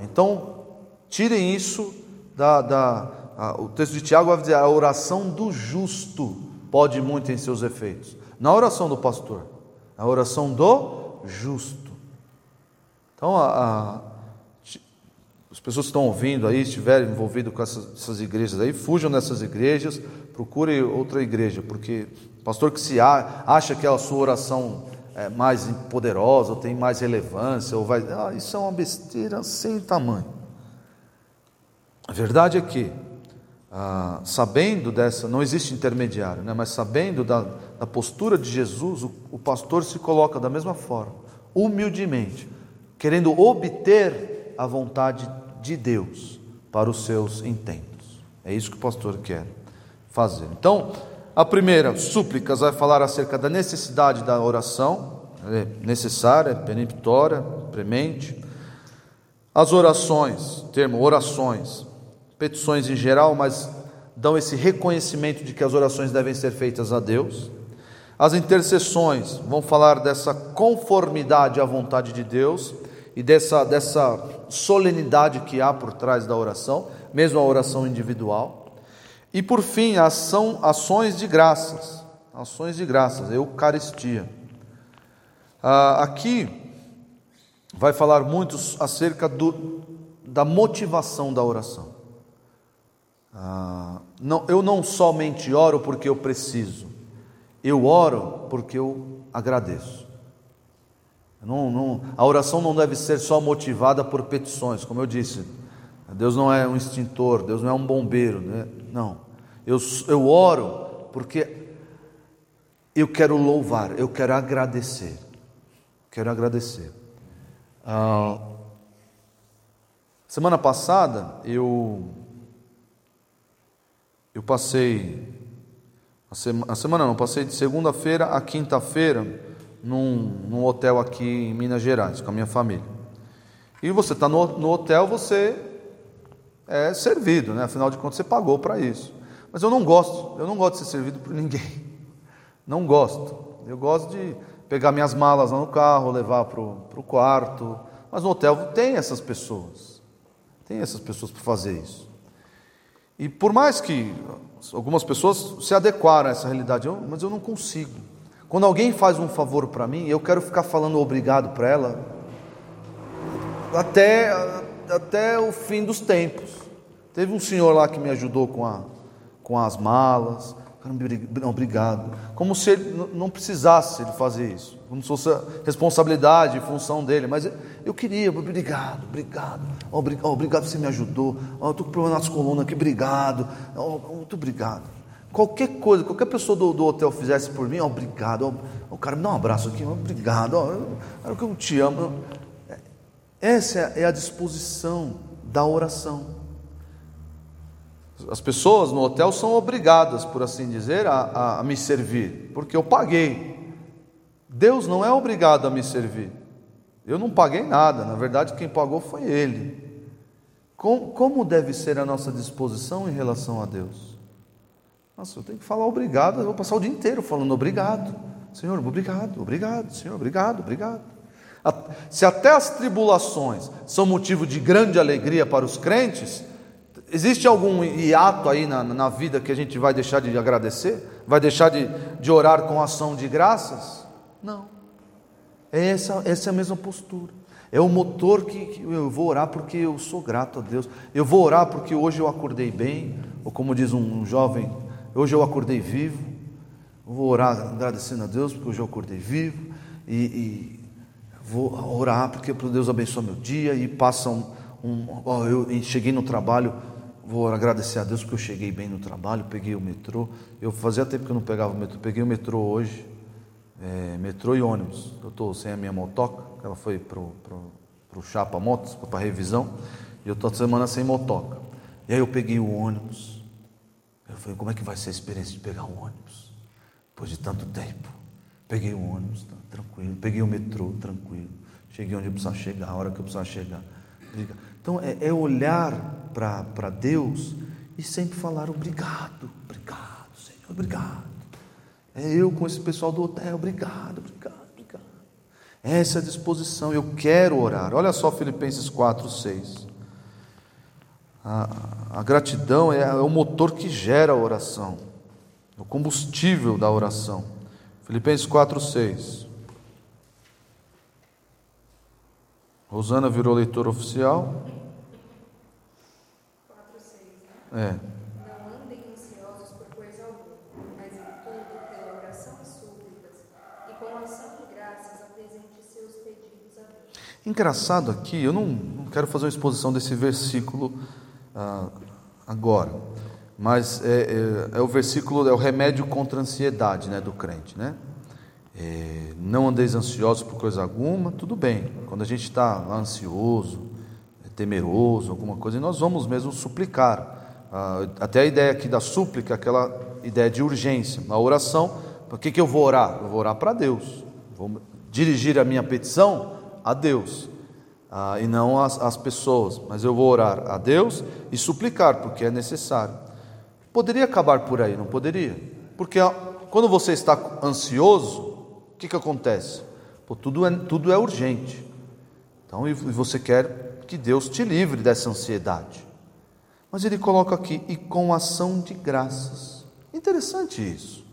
Então, tirem isso da, da o texto de Tiago vai dizer: a oração do justo pode muito em seus efeitos. Não a oração do pastor, a oração do justo. Então, a, a, as pessoas que estão ouvindo aí, estiverem envolvidos com essas, essas, igrejas aí, fujam dessas igrejas, procurem outra igreja, porque pastor que se acha que a sua oração é mais poderosa, ou tem mais relevância, ou vai. Ah, isso é uma besteira sem tamanho. A verdade é que ah, sabendo dessa, não existe intermediário, né, mas sabendo da, da postura de Jesus, o, o pastor se coloca da mesma forma, humildemente, querendo obter a vontade de Deus para os seus intentos. É isso que o pastor quer fazer. Então, a primeira, súplicas, vai falar acerca da necessidade da oração, é necessária, é peremptória, premente. As orações, termo orações, petições em geral, mas dão esse reconhecimento de que as orações devem ser feitas a Deus. As intercessões vão falar dessa conformidade à vontade de Deus e dessa, dessa solenidade que há por trás da oração, mesmo a oração individual. E por fim, ação, ações de graças, ações de graças, Eucaristia. Ah, aqui vai falar muito acerca do, da motivação da oração. Ah, não, eu não somente oro porque eu preciso, eu oro porque eu agradeço. Não, não, a oração não deve ser só motivada por petições, como eu disse. Deus não é um extintor, Deus não é um bombeiro, né? não. Eu, eu oro porque eu quero louvar, eu quero agradecer. Quero agradecer. Ah, semana passada eu eu passei, a, a semana não, passei de segunda-feira a quinta-feira num, num, hotel aqui em Minas Gerais com a minha família. E você está no, no hotel, você é servido, né? afinal de contas você pagou para isso. Mas eu não gosto, eu não gosto de ser servido por ninguém. Não gosto. Eu gosto de pegar minhas malas lá no carro, levar para o quarto. Mas no hotel tem essas pessoas. Tem essas pessoas para fazer isso. E por mais que algumas pessoas se adequaram a essa realidade, eu, mas eu não consigo. Quando alguém faz um favor para mim, eu quero ficar falando obrigado para ela até, até o fim dos tempos. Teve um senhor lá que me ajudou com, a, com as malas. Obrigado. Como se ele não precisasse de fazer isso, como se fosse responsabilidade, função dele. Mas eu queria, obrigado, obrigado. Obrigado, você me ajudou. Estou com problema nas colunas aqui, obrigado. Muito obrigado. Qualquer coisa, qualquer pessoa do, do hotel fizesse por mim, obrigado. O cara me dá um abraço aqui, obrigado. Oh, eu, eu te amo. Essa é a disposição da oração. As pessoas no hotel são obrigadas, por assim dizer, a, a, a me servir, porque eu paguei. Deus não é obrigado a me servir. Eu não paguei nada, na verdade, quem pagou foi Ele. Como, como deve ser a nossa disposição em relação a Deus? Nossa, eu tenho que falar obrigado, eu vou passar o dia inteiro falando obrigado. Senhor, obrigado, obrigado, Senhor, obrigado, obrigado. Se até as tribulações são motivo de grande alegria para os crentes, Existe algum hiato aí na, na vida que a gente vai deixar de agradecer? Vai deixar de, de orar com ação de graças? Não. É essa, essa é a mesma postura. É o motor que, que, eu vou orar porque eu sou grato a Deus. Eu vou orar porque hoje eu acordei bem, ou como diz um, um jovem, hoje eu acordei vivo. Eu vou orar agradecendo a Deus porque hoje eu acordei vivo. E, e vou orar porque Deus abençoe meu dia. E passa um, um eu cheguei no trabalho vou agradecer a Deus porque eu cheguei bem no trabalho, peguei o metrô. Eu fazia tempo que eu não pegava o metrô, peguei o metrô hoje, é, metrô e ônibus. Eu estou sem a minha motoca, ela foi para o Chapa Motos, para revisão, e eu estou semana sem motoca. E aí eu peguei o ônibus. Eu falei, como é que vai ser a experiência de pegar o ônibus? Depois de tanto tempo. Peguei o ônibus, tá, tranquilo. Peguei o metrô, tranquilo. Cheguei onde eu precisava chegar, a hora que eu precisava chegar. Então é, é olhar para Deus e sempre falar obrigado, obrigado, Senhor, obrigado. É eu com esse pessoal do hotel, obrigado, obrigado, obrigado. Essa é a disposição, eu quero orar. Olha só Filipenses 4, 6. A, a gratidão é, é o motor que gera a oração, o combustível da oração. Filipenses 4, 6. Rosana virou leitor oficial. É. Não andem ansiosos por coisa alguma, mas em tudo, pela oração e súplicas, e com ação de graças, apresente seus pedidos a Deus. Engraçado aqui, eu não, não quero fazer uma exposição desse versículo ah, agora, mas é, é, é, o versículo, é o remédio contra a ansiedade né, do crente, né? É, não andeis ansiosos por coisa alguma, tudo bem. Quando a gente está ansioso, temeroso, alguma coisa, nós vamos mesmo suplicar. Ah, até a ideia aqui da súplica, aquela ideia de urgência. Na oração, por que, que eu vou orar? Eu vou orar para Deus. Vou dirigir a minha petição a Deus. Ah, e não às, às pessoas, mas eu vou orar a Deus e suplicar, porque é necessário. Poderia acabar por aí, não poderia? Porque quando você está ansioso, o que, que acontece? Pô, tudo, é, tudo é urgente. Então, e você quer que Deus te livre dessa ansiedade. Mas ele coloca aqui, e com ação de graças. Interessante isso.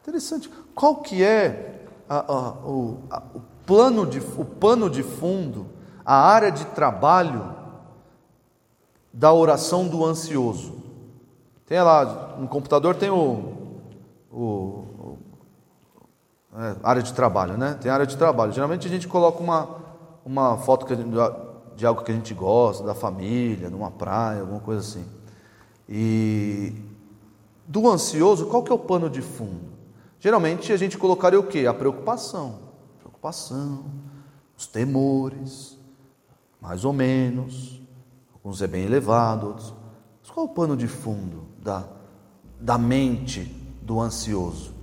Interessante. Qual que é a, a, o, a, o, plano de, o pano de fundo, a área de trabalho da oração do ansioso? Tem lá, no computador tem o, o, é, área de trabalho, né? Tem área de trabalho. Geralmente a gente coloca uma, uma foto que a gente, de algo que a gente gosta, da família, numa praia, alguma coisa assim. E do ansioso, qual que é o pano de fundo? Geralmente a gente colocaria o quê? A preocupação. Preocupação, os temores, mais ou menos. Alguns é bem elevado, outros. Mas qual é o pano de fundo da, da mente do ansioso?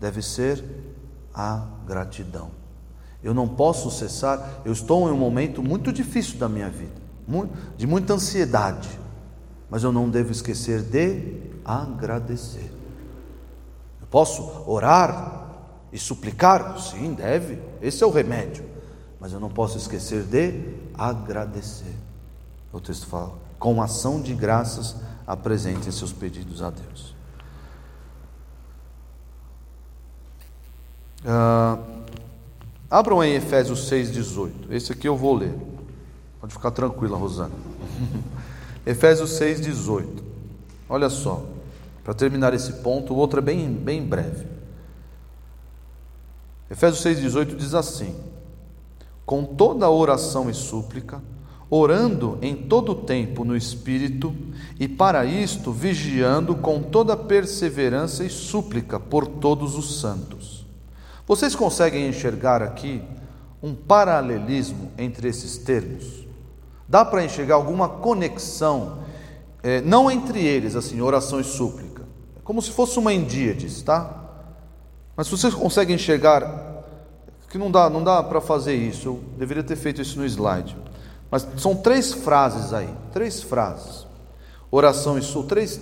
Deve ser a gratidão. Eu não posso cessar, eu estou em um momento muito difícil da minha vida, de muita ansiedade, mas eu não devo esquecer de agradecer. Eu posso orar e suplicar? Sim, deve, esse é o remédio, mas eu não posso esquecer de agradecer. O texto fala: com ação de graças, apresentem seus pedidos a Deus. Uh, Abram em Efésios 6,18. Esse aqui eu vou ler. Pode ficar tranquila, Rosana. Efésios 6,18. Olha só. para terminar esse ponto, o outro é bem, bem breve. Efésios 6,18 diz assim: Com toda oração e súplica, orando em todo tempo no Espírito, e para isto vigiando com toda perseverança e súplica por todos os santos. Vocês conseguem enxergar aqui um paralelismo entre esses termos? Dá para enxergar alguma conexão, é, não entre eles, assim, oração e súplica, é como se fosse uma endíades, tá? Mas vocês conseguem enxergar, que não dá, não dá para fazer isso, eu deveria ter feito isso no slide. Mas são três frases aí, três frases. Oração e súplica, três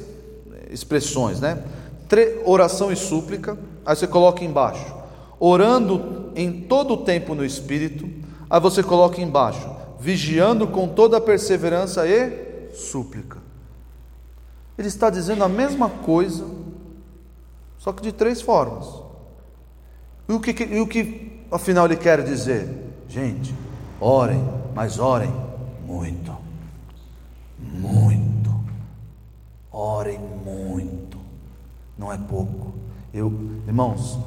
expressões, né? Tre oração e súplica, aí você coloca embaixo. Orando em todo o tempo no Espírito, aí você coloca embaixo. Vigiando com toda a perseverança e súplica. Ele está dizendo a mesma coisa, só que de três formas. E o que, e o que afinal ele quer dizer? Gente, orem mas orem muito, muito, orem muito, não é pouco. Eu, irmãos,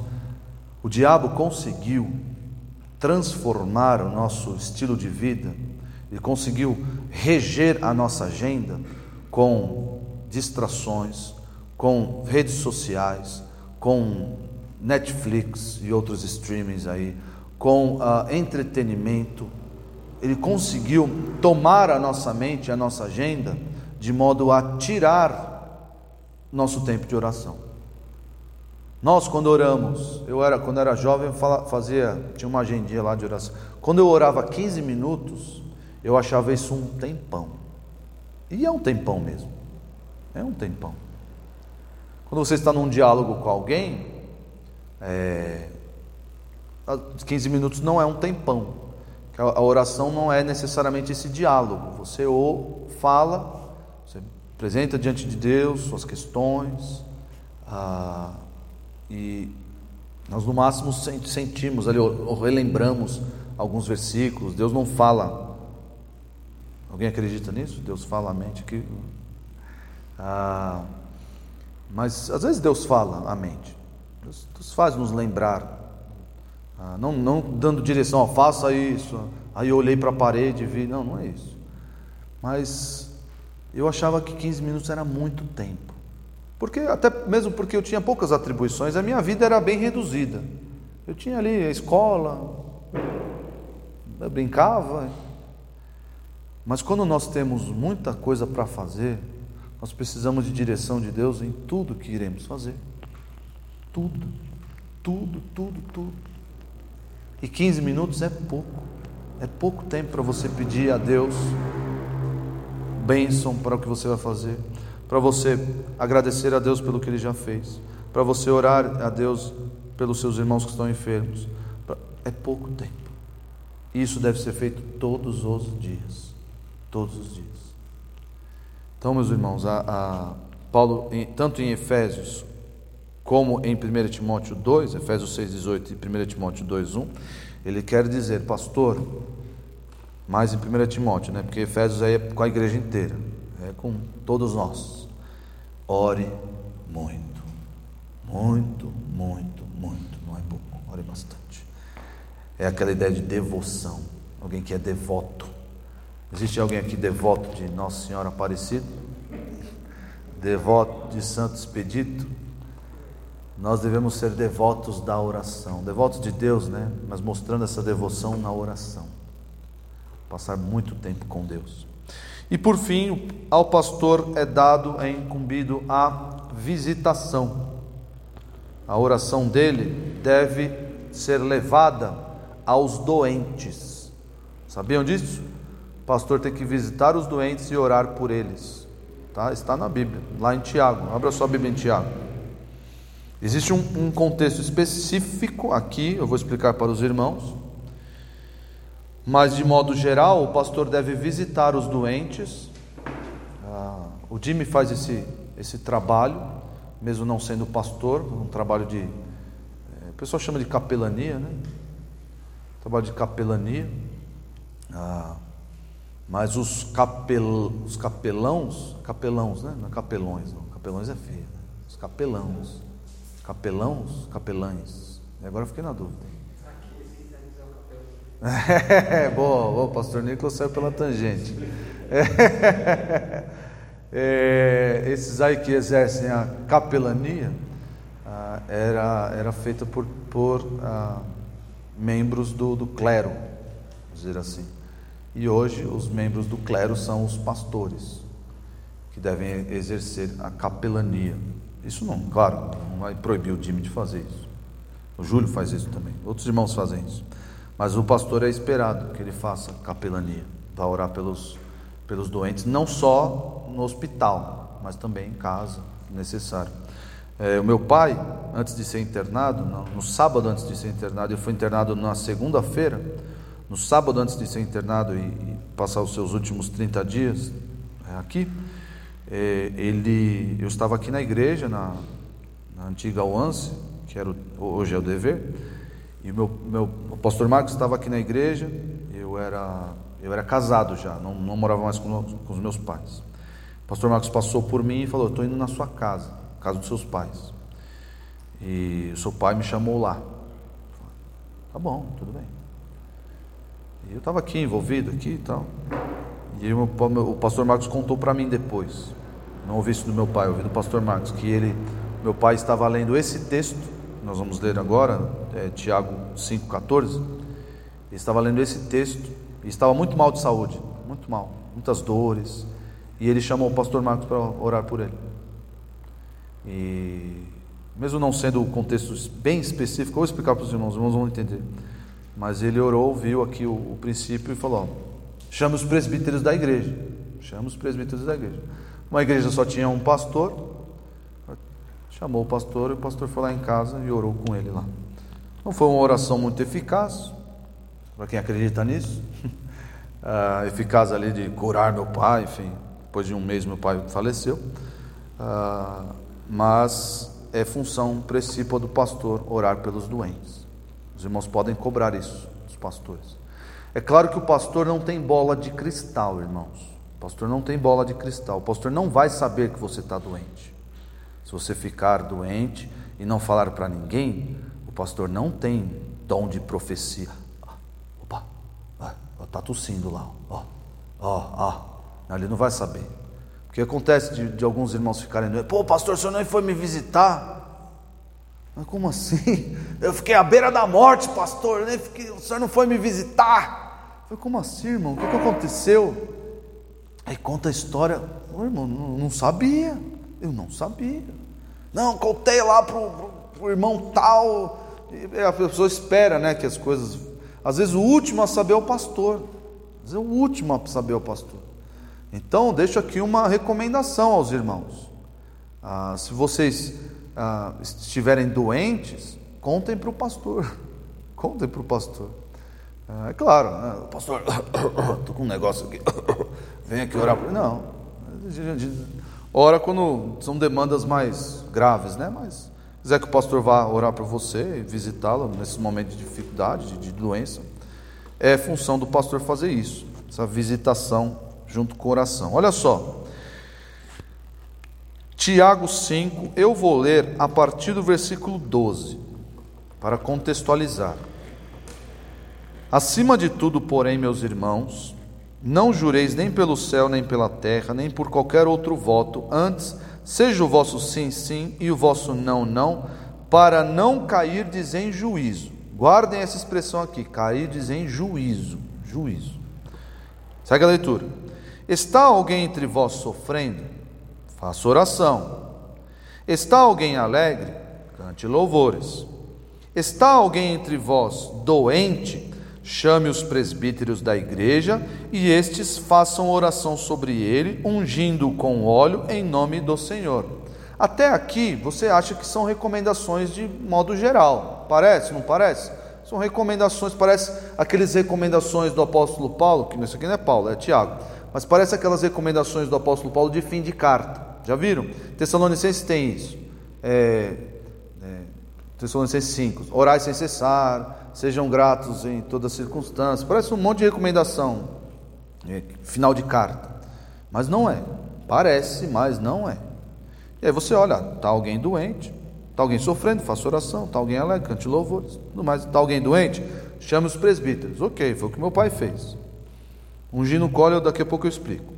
o diabo conseguiu transformar o nosso estilo de vida, ele conseguiu reger a nossa agenda com distrações, com redes sociais, com Netflix e outros streamings aí, com uh, entretenimento, ele conseguiu tomar a nossa mente, a nossa agenda, de modo a tirar nosso tempo de oração. Nós, quando oramos, eu era, quando era jovem, fazia, tinha uma agendinha lá de oração. Quando eu orava 15 minutos, eu achava isso um tempão. E é um tempão mesmo. É um tempão. Quando você está num diálogo com alguém, é, 15 minutos não é um tempão. A oração não é necessariamente esse diálogo. Você ou fala, você apresenta diante de Deus suas questões, ah, e nós no máximo sentimos ali, ou relembramos alguns versículos. Deus não fala. Alguém acredita nisso? Deus fala a mente que. Ah, mas às vezes Deus fala a mente. Deus, Deus faz nos lembrar ah, não, não dando direção, ó, faça isso. Aí eu olhei para a parede e vi, não, não é isso. Mas eu achava que 15 minutos era muito tempo. Porque até mesmo porque eu tinha poucas atribuições, a minha vida era bem reduzida. Eu tinha ali a escola, eu brincava. Mas quando nós temos muita coisa para fazer, nós precisamos de direção de Deus em tudo que iremos fazer. Tudo, tudo, tudo, tudo. E 15 minutos é pouco. É pouco tempo para você pedir a Deus bênção para o que você vai fazer, para você agradecer a Deus pelo que Ele já fez, para você orar a Deus pelos seus irmãos que estão enfermos. É pouco tempo. Isso deve ser feito todos os dias. Todos os dias. Então, meus irmãos, a, a Paulo, tanto em Efésios como em 1 Timóteo 2, Efésios 6, 18 e 1 Timóteo 2, 1, ele quer dizer, pastor, mais em 1 Timóteo, né? porque Efésios aí é com a igreja inteira, é com todos nós. Ore muito, muito, muito, muito, não é pouco, ore bastante. É aquela ideia de devoção, alguém que é devoto. Existe alguém aqui devoto de Nossa Senhora Aparecida? Devoto de Santo Expedito? nós devemos ser devotos da oração, devotos de Deus, né? Mas mostrando essa devoção na oração. Passar muito tempo com Deus. E por fim, ao pastor é dado, é incumbido a visitação. A oração dele deve ser levada aos doentes. Sabiam disso? O pastor tem que visitar os doentes e orar por eles. Tá? Está na Bíblia, lá em Tiago. Abra sua Bíblia em Tiago. Existe um, um contexto específico aqui, eu vou explicar para os irmãos, mas de modo geral, o pastor deve visitar os doentes. Ah, o Jimmy faz esse, esse trabalho, mesmo não sendo pastor, um trabalho de. É, o pessoal chama de capelania, né? Trabalho de capelania. Ah, mas os, capel, os capelãos, capelãos, né? Não é capelões, não. Capelões é feio. Né? capelãos. Capelãos? Capelães. E agora eu fiquei na dúvida. É, boa, boa, pastor Nicolas saiu pela tangente. É, é, esses aí que exercem a capelania ah, era, era feita por, por ah, membros do, do clero, dizer assim. E hoje os membros do clero são os pastores, que devem exercer a capelania. Isso não, claro, não vai proibir o time de fazer isso. O Júlio faz isso também, outros irmãos fazem isso. Mas o pastor é esperado que ele faça capelania, vá orar pelos, pelos doentes, não só no hospital, mas também em casa, necessário. É, o meu pai, antes de ser internado, no, no sábado antes de ser internado, ele foi internado na segunda-feira. No sábado antes de ser internado e, e, passar os seus últimos 30 dias é, aqui, é, ele, eu estava aqui na igreja, na, na antiga UANSE, que era o, hoje é o dever, e o meu, meu o pastor Marcos estava aqui na igreja, eu era, eu era casado já, não, não morava mais com, com os meus pais. O pastor Marcos passou por mim e falou: Estou indo na sua casa casa dos seus pais. E o seu pai me chamou lá. Tá bom, tudo bem. E eu estava aqui envolvido aqui e tal. E o, o pastor Marcos contou para mim depois. Não ouvi isso do meu pai, ouvi do pastor Marcos que ele, meu pai estava lendo esse texto. Nós vamos ler agora, é, Tiago 5,14. Ele estava lendo esse texto e estava muito mal de saúde, muito mal, muitas dores. E ele chamou o pastor Marcos para orar por ele. E mesmo não sendo o contexto bem específico, eu vou explicar para os irmãos, os irmãos vão entender. Mas ele orou, viu aqui o, o princípio e falou: chama os presbíteros da igreja. Chama os presbíteros da igreja. Uma igreja só tinha um pastor, chamou o pastor e o pastor foi lá em casa e orou com ele lá. Não foi uma oração muito eficaz, para quem acredita nisso, uh, eficaz ali de curar meu pai, enfim, depois de um mês meu pai faleceu. Uh, mas é função principal do pastor orar pelos doentes. Os irmãos podem cobrar isso dos pastores. É claro que o pastor não tem bola de cristal, irmãos. O pastor não tem bola de cristal. O pastor não vai saber que você está doente. Se você ficar doente e não falar para ninguém, o pastor não tem dom de profecia. Opa, está tossindo lá. Ó, ó, ó. Ele não vai saber. O que acontece de, de alguns irmãos ficarem doentes? Pô, pastor, o senhor nem foi me visitar? Mas como assim? Eu fiquei à beira da morte, pastor. Nem fiquei, o senhor não foi me visitar? Eu falei, como assim, irmão? O que, que aconteceu? Aí conta a história. Oh, irmão, não, não, sabia. Eu não sabia. Não, contei lá para o irmão tal. E a pessoa espera né, que as coisas. Às vezes o último a saber é o pastor. Às vezes é o último a saber é o pastor. Então, deixo aqui uma recomendação aos irmãos. Ah, se vocês ah, estiverem doentes, contem para o pastor. Contem para o pastor. Ah, é claro, né? pastor, estou com um negócio aqui. Vem aqui orar. Não. Ora quando são demandas mais graves, né? Mas quiser que o pastor vá orar para você visitá-lo nesse momento de dificuldade, de, de doença, é função do pastor fazer isso, essa visitação junto com oração. Olha só. Tiago 5, eu vou ler a partir do versículo 12, para contextualizar. Acima de tudo, porém, meus irmãos, não jureis nem pelo céu, nem pela terra, nem por qualquer outro voto, antes, seja o vosso sim, sim, e o vosso não, não, para não cairdes em juízo. Guardem essa expressão aqui, cairdes em juízo, juízo. Segue a leitura. Está alguém entre vós sofrendo? Faça oração. Está alguém alegre? Cante louvores. Está alguém entre vós doente? Chame os presbíteros da igreja e estes façam oração sobre ele, ungindo-o com óleo em nome do Senhor. Até aqui você acha que são recomendações de modo geral. Parece, não parece? São recomendações, parece aqueles recomendações do apóstolo Paulo, que isso aqui não é Paulo, é Tiago mas parece aquelas recomendações do apóstolo Paulo de fim de carta. Já viram? Tessalonicenses tem isso. É, Tessalonicenses 5. Orai sem cessar, sejam gratos em todas as circunstâncias. Parece um monte de recomendação. É, final de carta. Mas não é. Parece, mas não é. E aí você olha, está alguém doente, está alguém sofrendo, faça oração, está alguém alegre, cante louvores, tudo mais. Está alguém doente, chame os presbíteros. Ok, foi o que meu pai fez. Ungir no colo, daqui a pouco eu explico.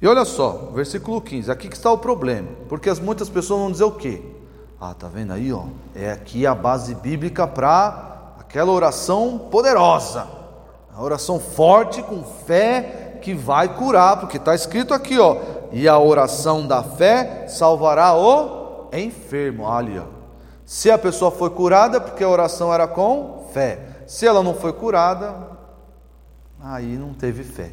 E olha só, versículo 15, aqui que está o problema, porque as muitas pessoas vão dizer o quê? Ah, tá vendo aí, ó? É aqui a base bíblica para aquela oração poderosa, a oração forte com fé que vai curar, porque está escrito aqui, ó, e a oração da fé salvará o enfermo. Olha, se a pessoa foi curada, porque a oração era com fé. Se ela não foi curada, aí não teve fé.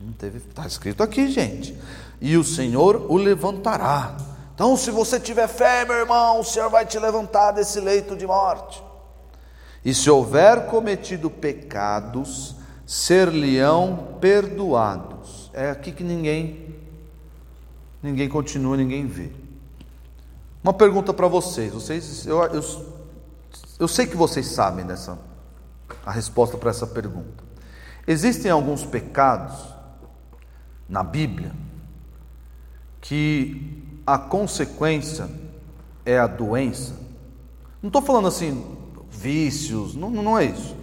Não teve, está escrito aqui, gente. E o Senhor o levantará. Então, se você tiver fé, meu irmão, o Senhor vai te levantar desse leito de morte. E se houver cometido pecados, ser-lhe-ão perdoados. É aqui que ninguém ninguém continua, ninguém vê. Uma pergunta para vocês, vocês eu, eu, eu sei que vocês sabem dessa a resposta para essa pergunta. Existem alguns pecados na Bíblia que a consequência é a doença. Não estou falando assim, vícios, não, não é isso.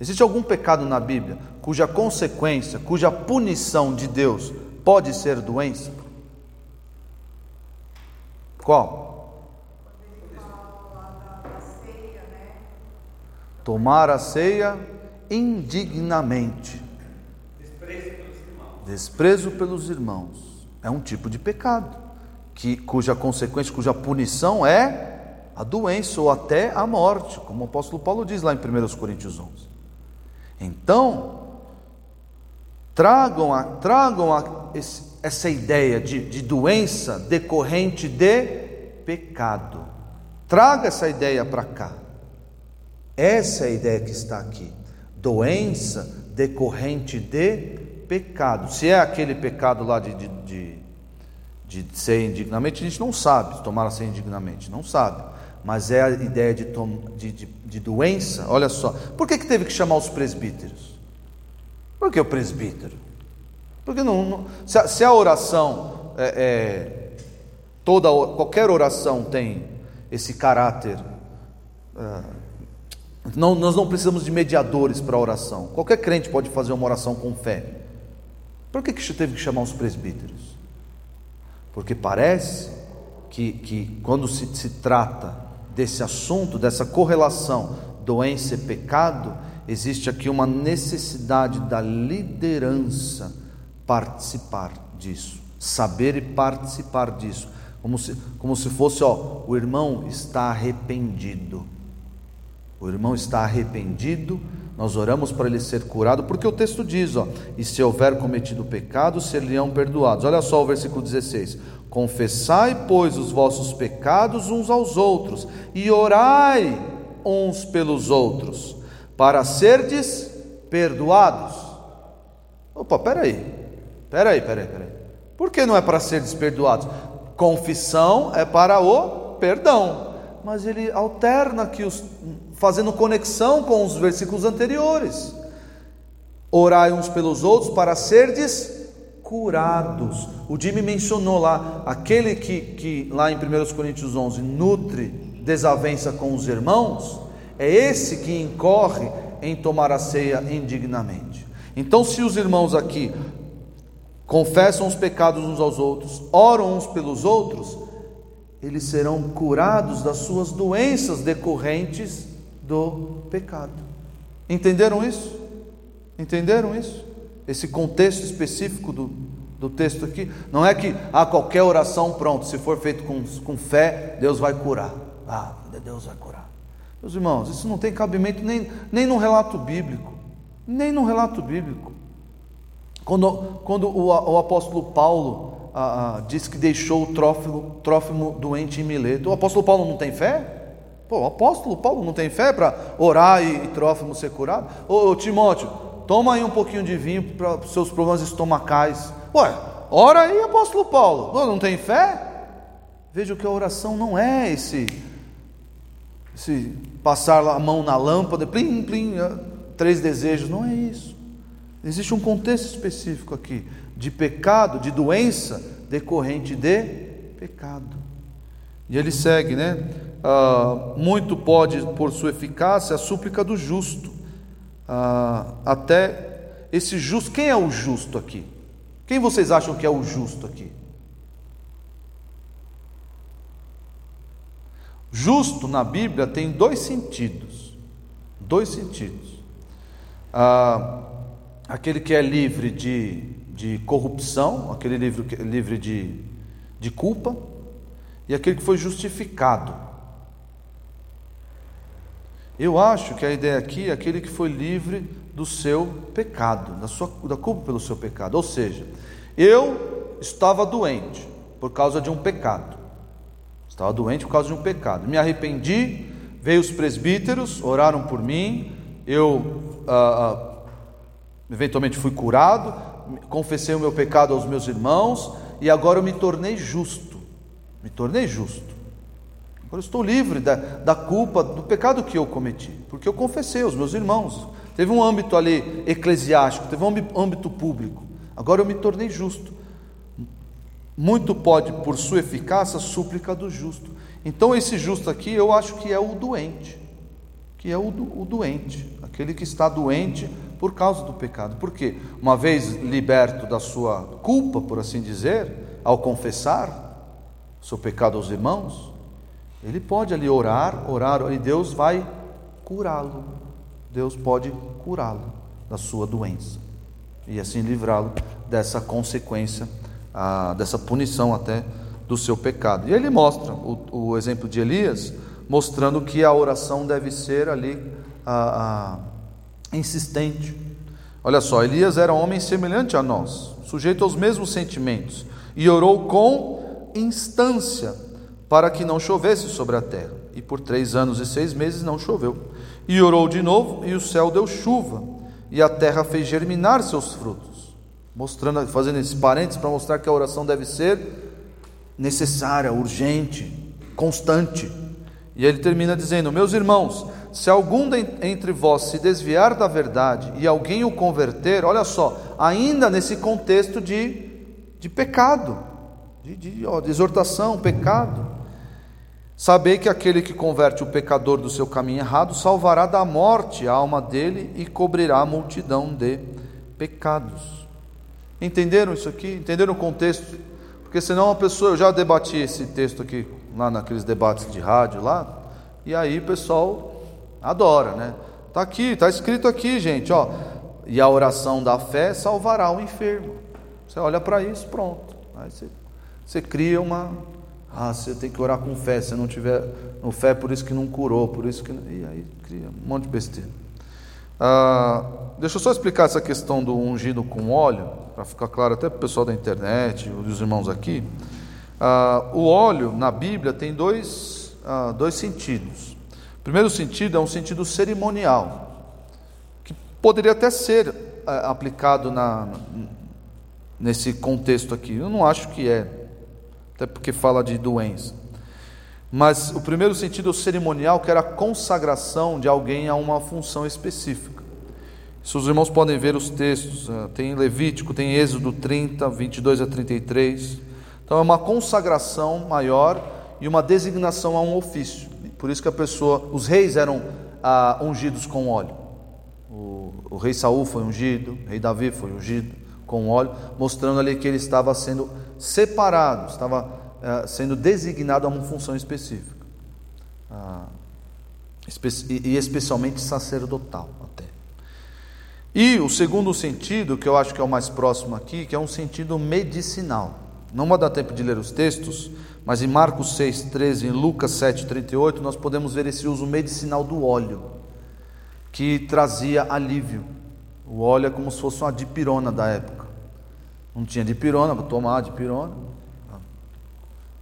Existe algum pecado na Bíblia cuja consequência, cuja punição de Deus pode ser doença? Qual? Tomar a ceia indignamente. Desprezo pelos irmãos. É um tipo de pecado que cuja consequência, cuja punição é a doença ou até a morte, como o apóstolo Paulo diz lá em 1 Coríntios 11. Então, tragam, a, tragam a, esse, essa ideia de, de doença decorrente de pecado. Traga essa ideia para cá. Essa é a ideia que está aqui. Doença decorrente de pecado. Se é aquele pecado lá de, de, de, de ser indignamente, a gente não sabe. Tomar ser indignamente, não sabe. Mas é a ideia de, de, de, de doença. Olha só. Por que, que teve que chamar os presbíteros? Por que o presbítero? Porque não, não se, a, se, a, oração, é, é, toda qualquer oração tem esse caráter. É, não, nós não precisamos de mediadores para a oração. Qualquer crente pode fazer uma oração com fé. Por que, que teve que chamar os presbíteros? Porque parece que, que quando se, se trata desse assunto, dessa correlação doença e pecado, existe aqui uma necessidade da liderança participar disso, saber e participar disso, como se, como se fosse, ó, o irmão está arrependido. O irmão está arrependido, nós oramos para ele ser curado, porque o texto diz, ó, e se houver cometido pecado, ser-lhe-ão perdoados. Olha só o versículo 16: Confessai, pois, os vossos pecados uns aos outros, e orai uns pelos outros, para serdes perdoados. Opa, peraí, Peraí, peraí, peraí. Por que não é para ser desperdoados? Confissão é para o perdão. Mas ele alterna aqui, os, fazendo conexão com os versículos anteriores. Orai uns pelos outros para serdes curados. O Jimmy mencionou lá, aquele que, que lá em 1 Coríntios 11 nutre desavença com os irmãos, é esse que incorre em tomar a ceia indignamente. Então, se os irmãos aqui confessam os pecados uns aos outros, oram uns pelos outros, eles serão curados das suas doenças decorrentes do pecado. Entenderam isso? Entenderam isso? Esse contexto específico do, do texto aqui. Não é que a ah, qualquer oração, pronto, se for feito com, com fé, Deus vai curar. Ah, Deus vai curar. Meus irmãos, isso não tem cabimento nem, nem no relato bíblico. Nem no relato bíblico. Quando, quando o, o apóstolo Paulo ah, ah, disse que deixou o Trófimo, Trófimo doente em Mileto, o apóstolo Paulo não tem fé? Pô, o apóstolo Paulo não tem fé para orar e, e, Trófimo ser curado? Ô, ô, Timóteo, toma aí um pouquinho de vinho para os seus problemas estomacais. Ué, ora aí, apóstolo Paulo, não tem fé? Veja que a oração não é esse, esse passar a mão na lâmpada, plim, plim, ah, três desejos, não é isso. Existe um contexto específico aqui de pecado, de doença decorrente de pecado. E ele segue, né? Ah, muito pode, por sua eficácia, a súplica do justo. Ah, até esse justo, quem é o justo aqui? Quem vocês acham que é o justo aqui? Justo na Bíblia tem dois sentidos. Dois sentidos. Ah, aquele que é livre de, de corrupção, aquele livre, livre de, de culpa, e aquele que foi justificado. Eu acho que a ideia aqui é aquele que foi livre do seu pecado, da, sua, da culpa pelo seu pecado. Ou seja, eu estava doente por causa de um pecado. Estava doente por causa de um pecado. Me arrependi, veio os presbíteros, oraram por mim, eu ah, ah, eventualmente fui curado, confessei o meu pecado aos meus irmãos e agora eu me tornei justo. Me tornei justo. Agora estou livre da, da culpa, do pecado que eu cometi, porque eu confessei aos meus irmãos. Teve um âmbito ali eclesiástico, teve um âmbito público. Agora eu me tornei justo. Muito pode, por sua eficácia, súplica do justo. Então, esse justo aqui, eu acho que é o doente, que é o, do, o doente, aquele que está doente por causa do pecado. Por quê? Uma vez liberto da sua culpa, por assim dizer, ao confessar seu pecado aos irmãos, ele pode ali orar, orar, e Deus vai curá-lo. Deus pode curá-lo da sua doença e assim livrá-lo dessa consequência a, dessa punição até do seu pecado. E ele mostra o, o, exemplo de Elias, mostrando que a oração deve ser ali a, a, insistente. Olha só, Elias era um homem semelhante a nós, sujeito aos mesmos sentimentos, e orou com instância para que não chovesse sobre a terra. E por três anos e seis meses não choveu. E orou de novo, e o céu deu chuva, e a terra fez germinar seus frutos mostrando, fazendo esse parênteses para mostrar que a oração deve ser necessária, urgente, constante. E ele termina dizendo: Meus irmãos, se algum entre vós se desviar da verdade e alguém o converter, olha só, ainda nesse contexto de, de pecado, de, de, ó, de exortação, pecado, sabei que aquele que converte o pecador do seu caminho errado salvará da morte a alma dele e cobrirá a multidão de pecados. Entenderam isso aqui? Entenderam o contexto? Porque senão a pessoa, eu já debati esse texto aqui lá naqueles debates de rádio lá, e aí o pessoal adora, né? Tá aqui, tá escrito aqui, gente, ó. E a oração da fé salvará o enfermo. Você olha para isso, pronto. Aí você, você cria uma ah, você tem que orar com fé, se não tiver no fé, por isso que não curou, por isso que. E aí cria um monte de besteira. Ah, deixa eu só explicar essa questão do ungido com óleo para ficar claro até para o pessoal da internet, os irmãos aqui, ah, o óleo na Bíblia tem dois, ah, dois sentidos. O primeiro sentido é um sentido cerimonial, que poderia até ser ah, aplicado na, nesse contexto aqui. Eu não acho que é, até porque fala de doença. Mas o primeiro sentido cerimonial, que era a consagração de alguém a uma função específica. Se os irmãos podem ver os textos, ah, tem Levítico, tem Êxodo 30, 22 a 33. Então é uma consagração maior e uma designação a um ofício. Por isso que a pessoa, os reis eram ah, ungidos com óleo. O, o, rei Saul foi ungido, o rei Davi foi ungido com óleo, mostrando ali que ele estava sendo separado, estava ah, sendo designado a uma função específica. Ah, e especialmente sacerdotal até. E o segundo sentido, que eu acho que é o mais próximo aqui, que é um sentido medicinal. Não vai dar tempo de ler os textos, mas em Marcos 6, 13, em Lucas 7, 38, nós podemos ver esse uso medicinal do óleo, que trazia alívio. O óleo é como se fosse uma dipirona da época. Não tinha dipirona, vou tomar dipirona.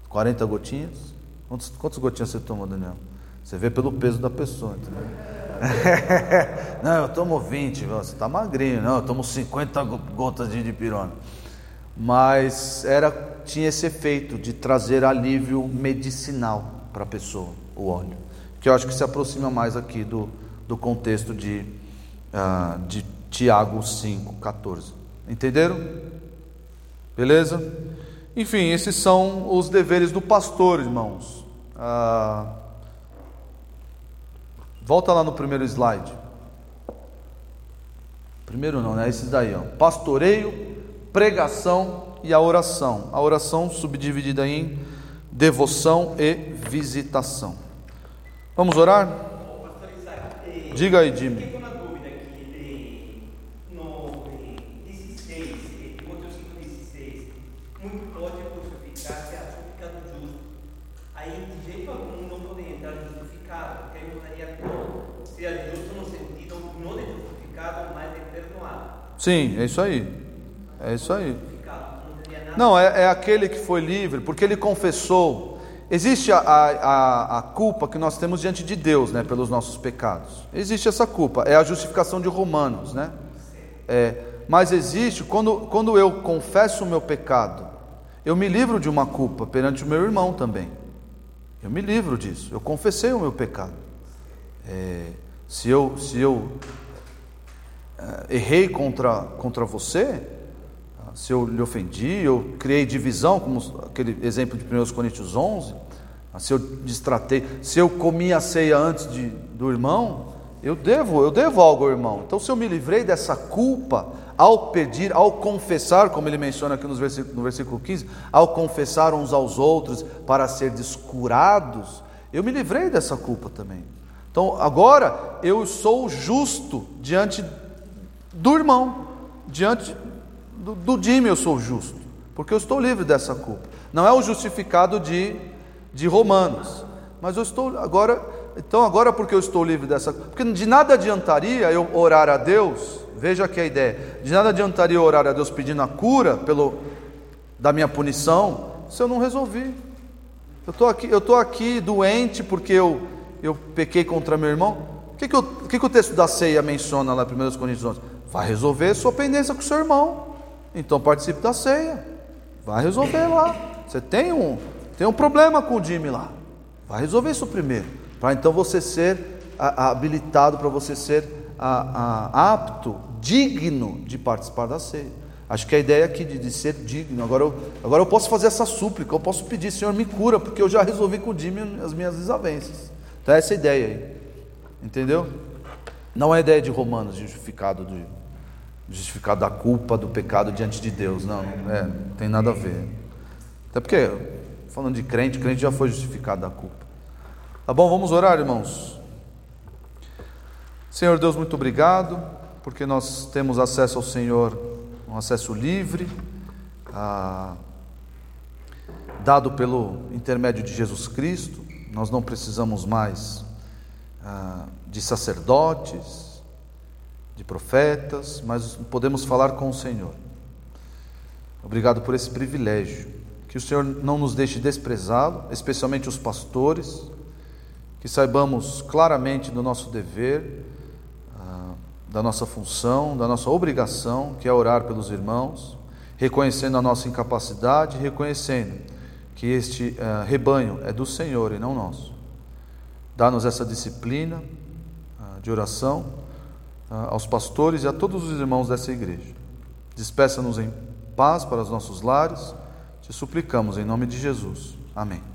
40 gotinhas. Quantas, quantas gotinhas você tomou, Daniel? Você vê pelo peso da pessoa, entendeu? não, eu tomo 20, você está magrinho, não, eu tomo 50 gotas de dipirona. Mas era, tinha esse efeito de trazer alívio medicinal para a pessoa, o óleo. Que eu acho que se aproxima mais aqui do, do contexto de, uh, de Tiago 5, 14. Entenderam? Beleza? Enfim, esses são os deveres do pastor, irmãos. Ah, volta lá no primeiro slide. Primeiro não, né? Esses daí, ó. Pastoreio, pregação e a oração. A oração subdividida em devoção e visitação. Vamos orar? Diga aí, Jimmy. Sim, é isso aí. É isso aí. Não é, é aquele que foi livre, porque ele confessou. Existe a, a, a, culpa que nós temos diante de Deus, né, pelos nossos pecados. Existe essa culpa, é a justificação de Romanos, né? É, mas existe, quando, quando eu confesso o meu pecado, eu me livro de uma culpa perante o meu irmão também. Eu me livro disso, eu confessei o meu pecado. É, se eu, se eu errei contra, contra você, se eu lhe ofendi, eu criei divisão, como aquele exemplo de 1 Coríntios 11, se eu distratei, se eu comi a ceia antes de, do irmão, eu devo, eu devo algo ao irmão. Então, se eu me livrei dessa culpa ao pedir, ao confessar, como ele menciona aqui no versículo, no versículo 15, ao confessar uns aos outros para ser descurados, eu me livrei dessa culpa também. Então, agora eu sou justo diante do irmão, diante do, do Jimmy eu sou justo, porque eu estou livre dessa culpa. Não é o justificado de, de Romanos, mas eu estou agora, então agora porque eu estou livre dessa, porque de nada adiantaria eu orar a Deus. Veja aqui a ideia. De nada adiantaria eu orar a Deus pedindo a cura pelo da minha punição, se eu não resolvi. Eu estou aqui, eu estou aqui doente porque eu eu pequei contra meu irmão. O que, que, o que, que o texto da ceia menciona lá em 1 Coríntios 11? Vai resolver sua pendência com seu irmão. Então participe da ceia. Vai resolver lá. Você tem um, tem um problema com o Jimmy lá. Vai resolver isso primeiro. Para então você ser a, a, habilitado, para você ser a, apto, digno de participar da ceia. Acho que a ideia aqui de, de, ser digno. Agora eu, agora eu posso fazer essa súplica. Eu posso pedir, Senhor, me cura, porque eu já resolvi com o Jimmy as minhas desavenças. Então, essa é a ideia aí. Entendeu? Não é a ideia de Romanos, justificado do, justificado da culpa do pecado diante de Deus. Não, é, não tem nada a ver. Até porque, falando de crente, crente já foi justificado da culpa. Tá bom, vamos orar, irmãos. Senhor Deus, muito obrigado, porque nós temos acesso ao Senhor, um acesso livre, ah, dado pelo intermédio de Jesus Cristo. Nós não precisamos mais ah, de sacerdotes, de profetas, mas podemos falar com o Senhor. Obrigado por esse privilégio. Que o Senhor não nos deixe desprezá-lo, especialmente os pastores, que saibamos claramente do nosso dever, ah, da nossa função, da nossa obrigação, que é orar pelos irmãos, reconhecendo a nossa incapacidade, reconhecendo que este ah, rebanho é do Senhor e não nosso. Dá-nos essa disciplina ah, de oração aos pastores e a todos os irmãos dessa igreja. Despeça-nos em paz para os nossos lares. Te suplicamos em nome de Jesus. Amém.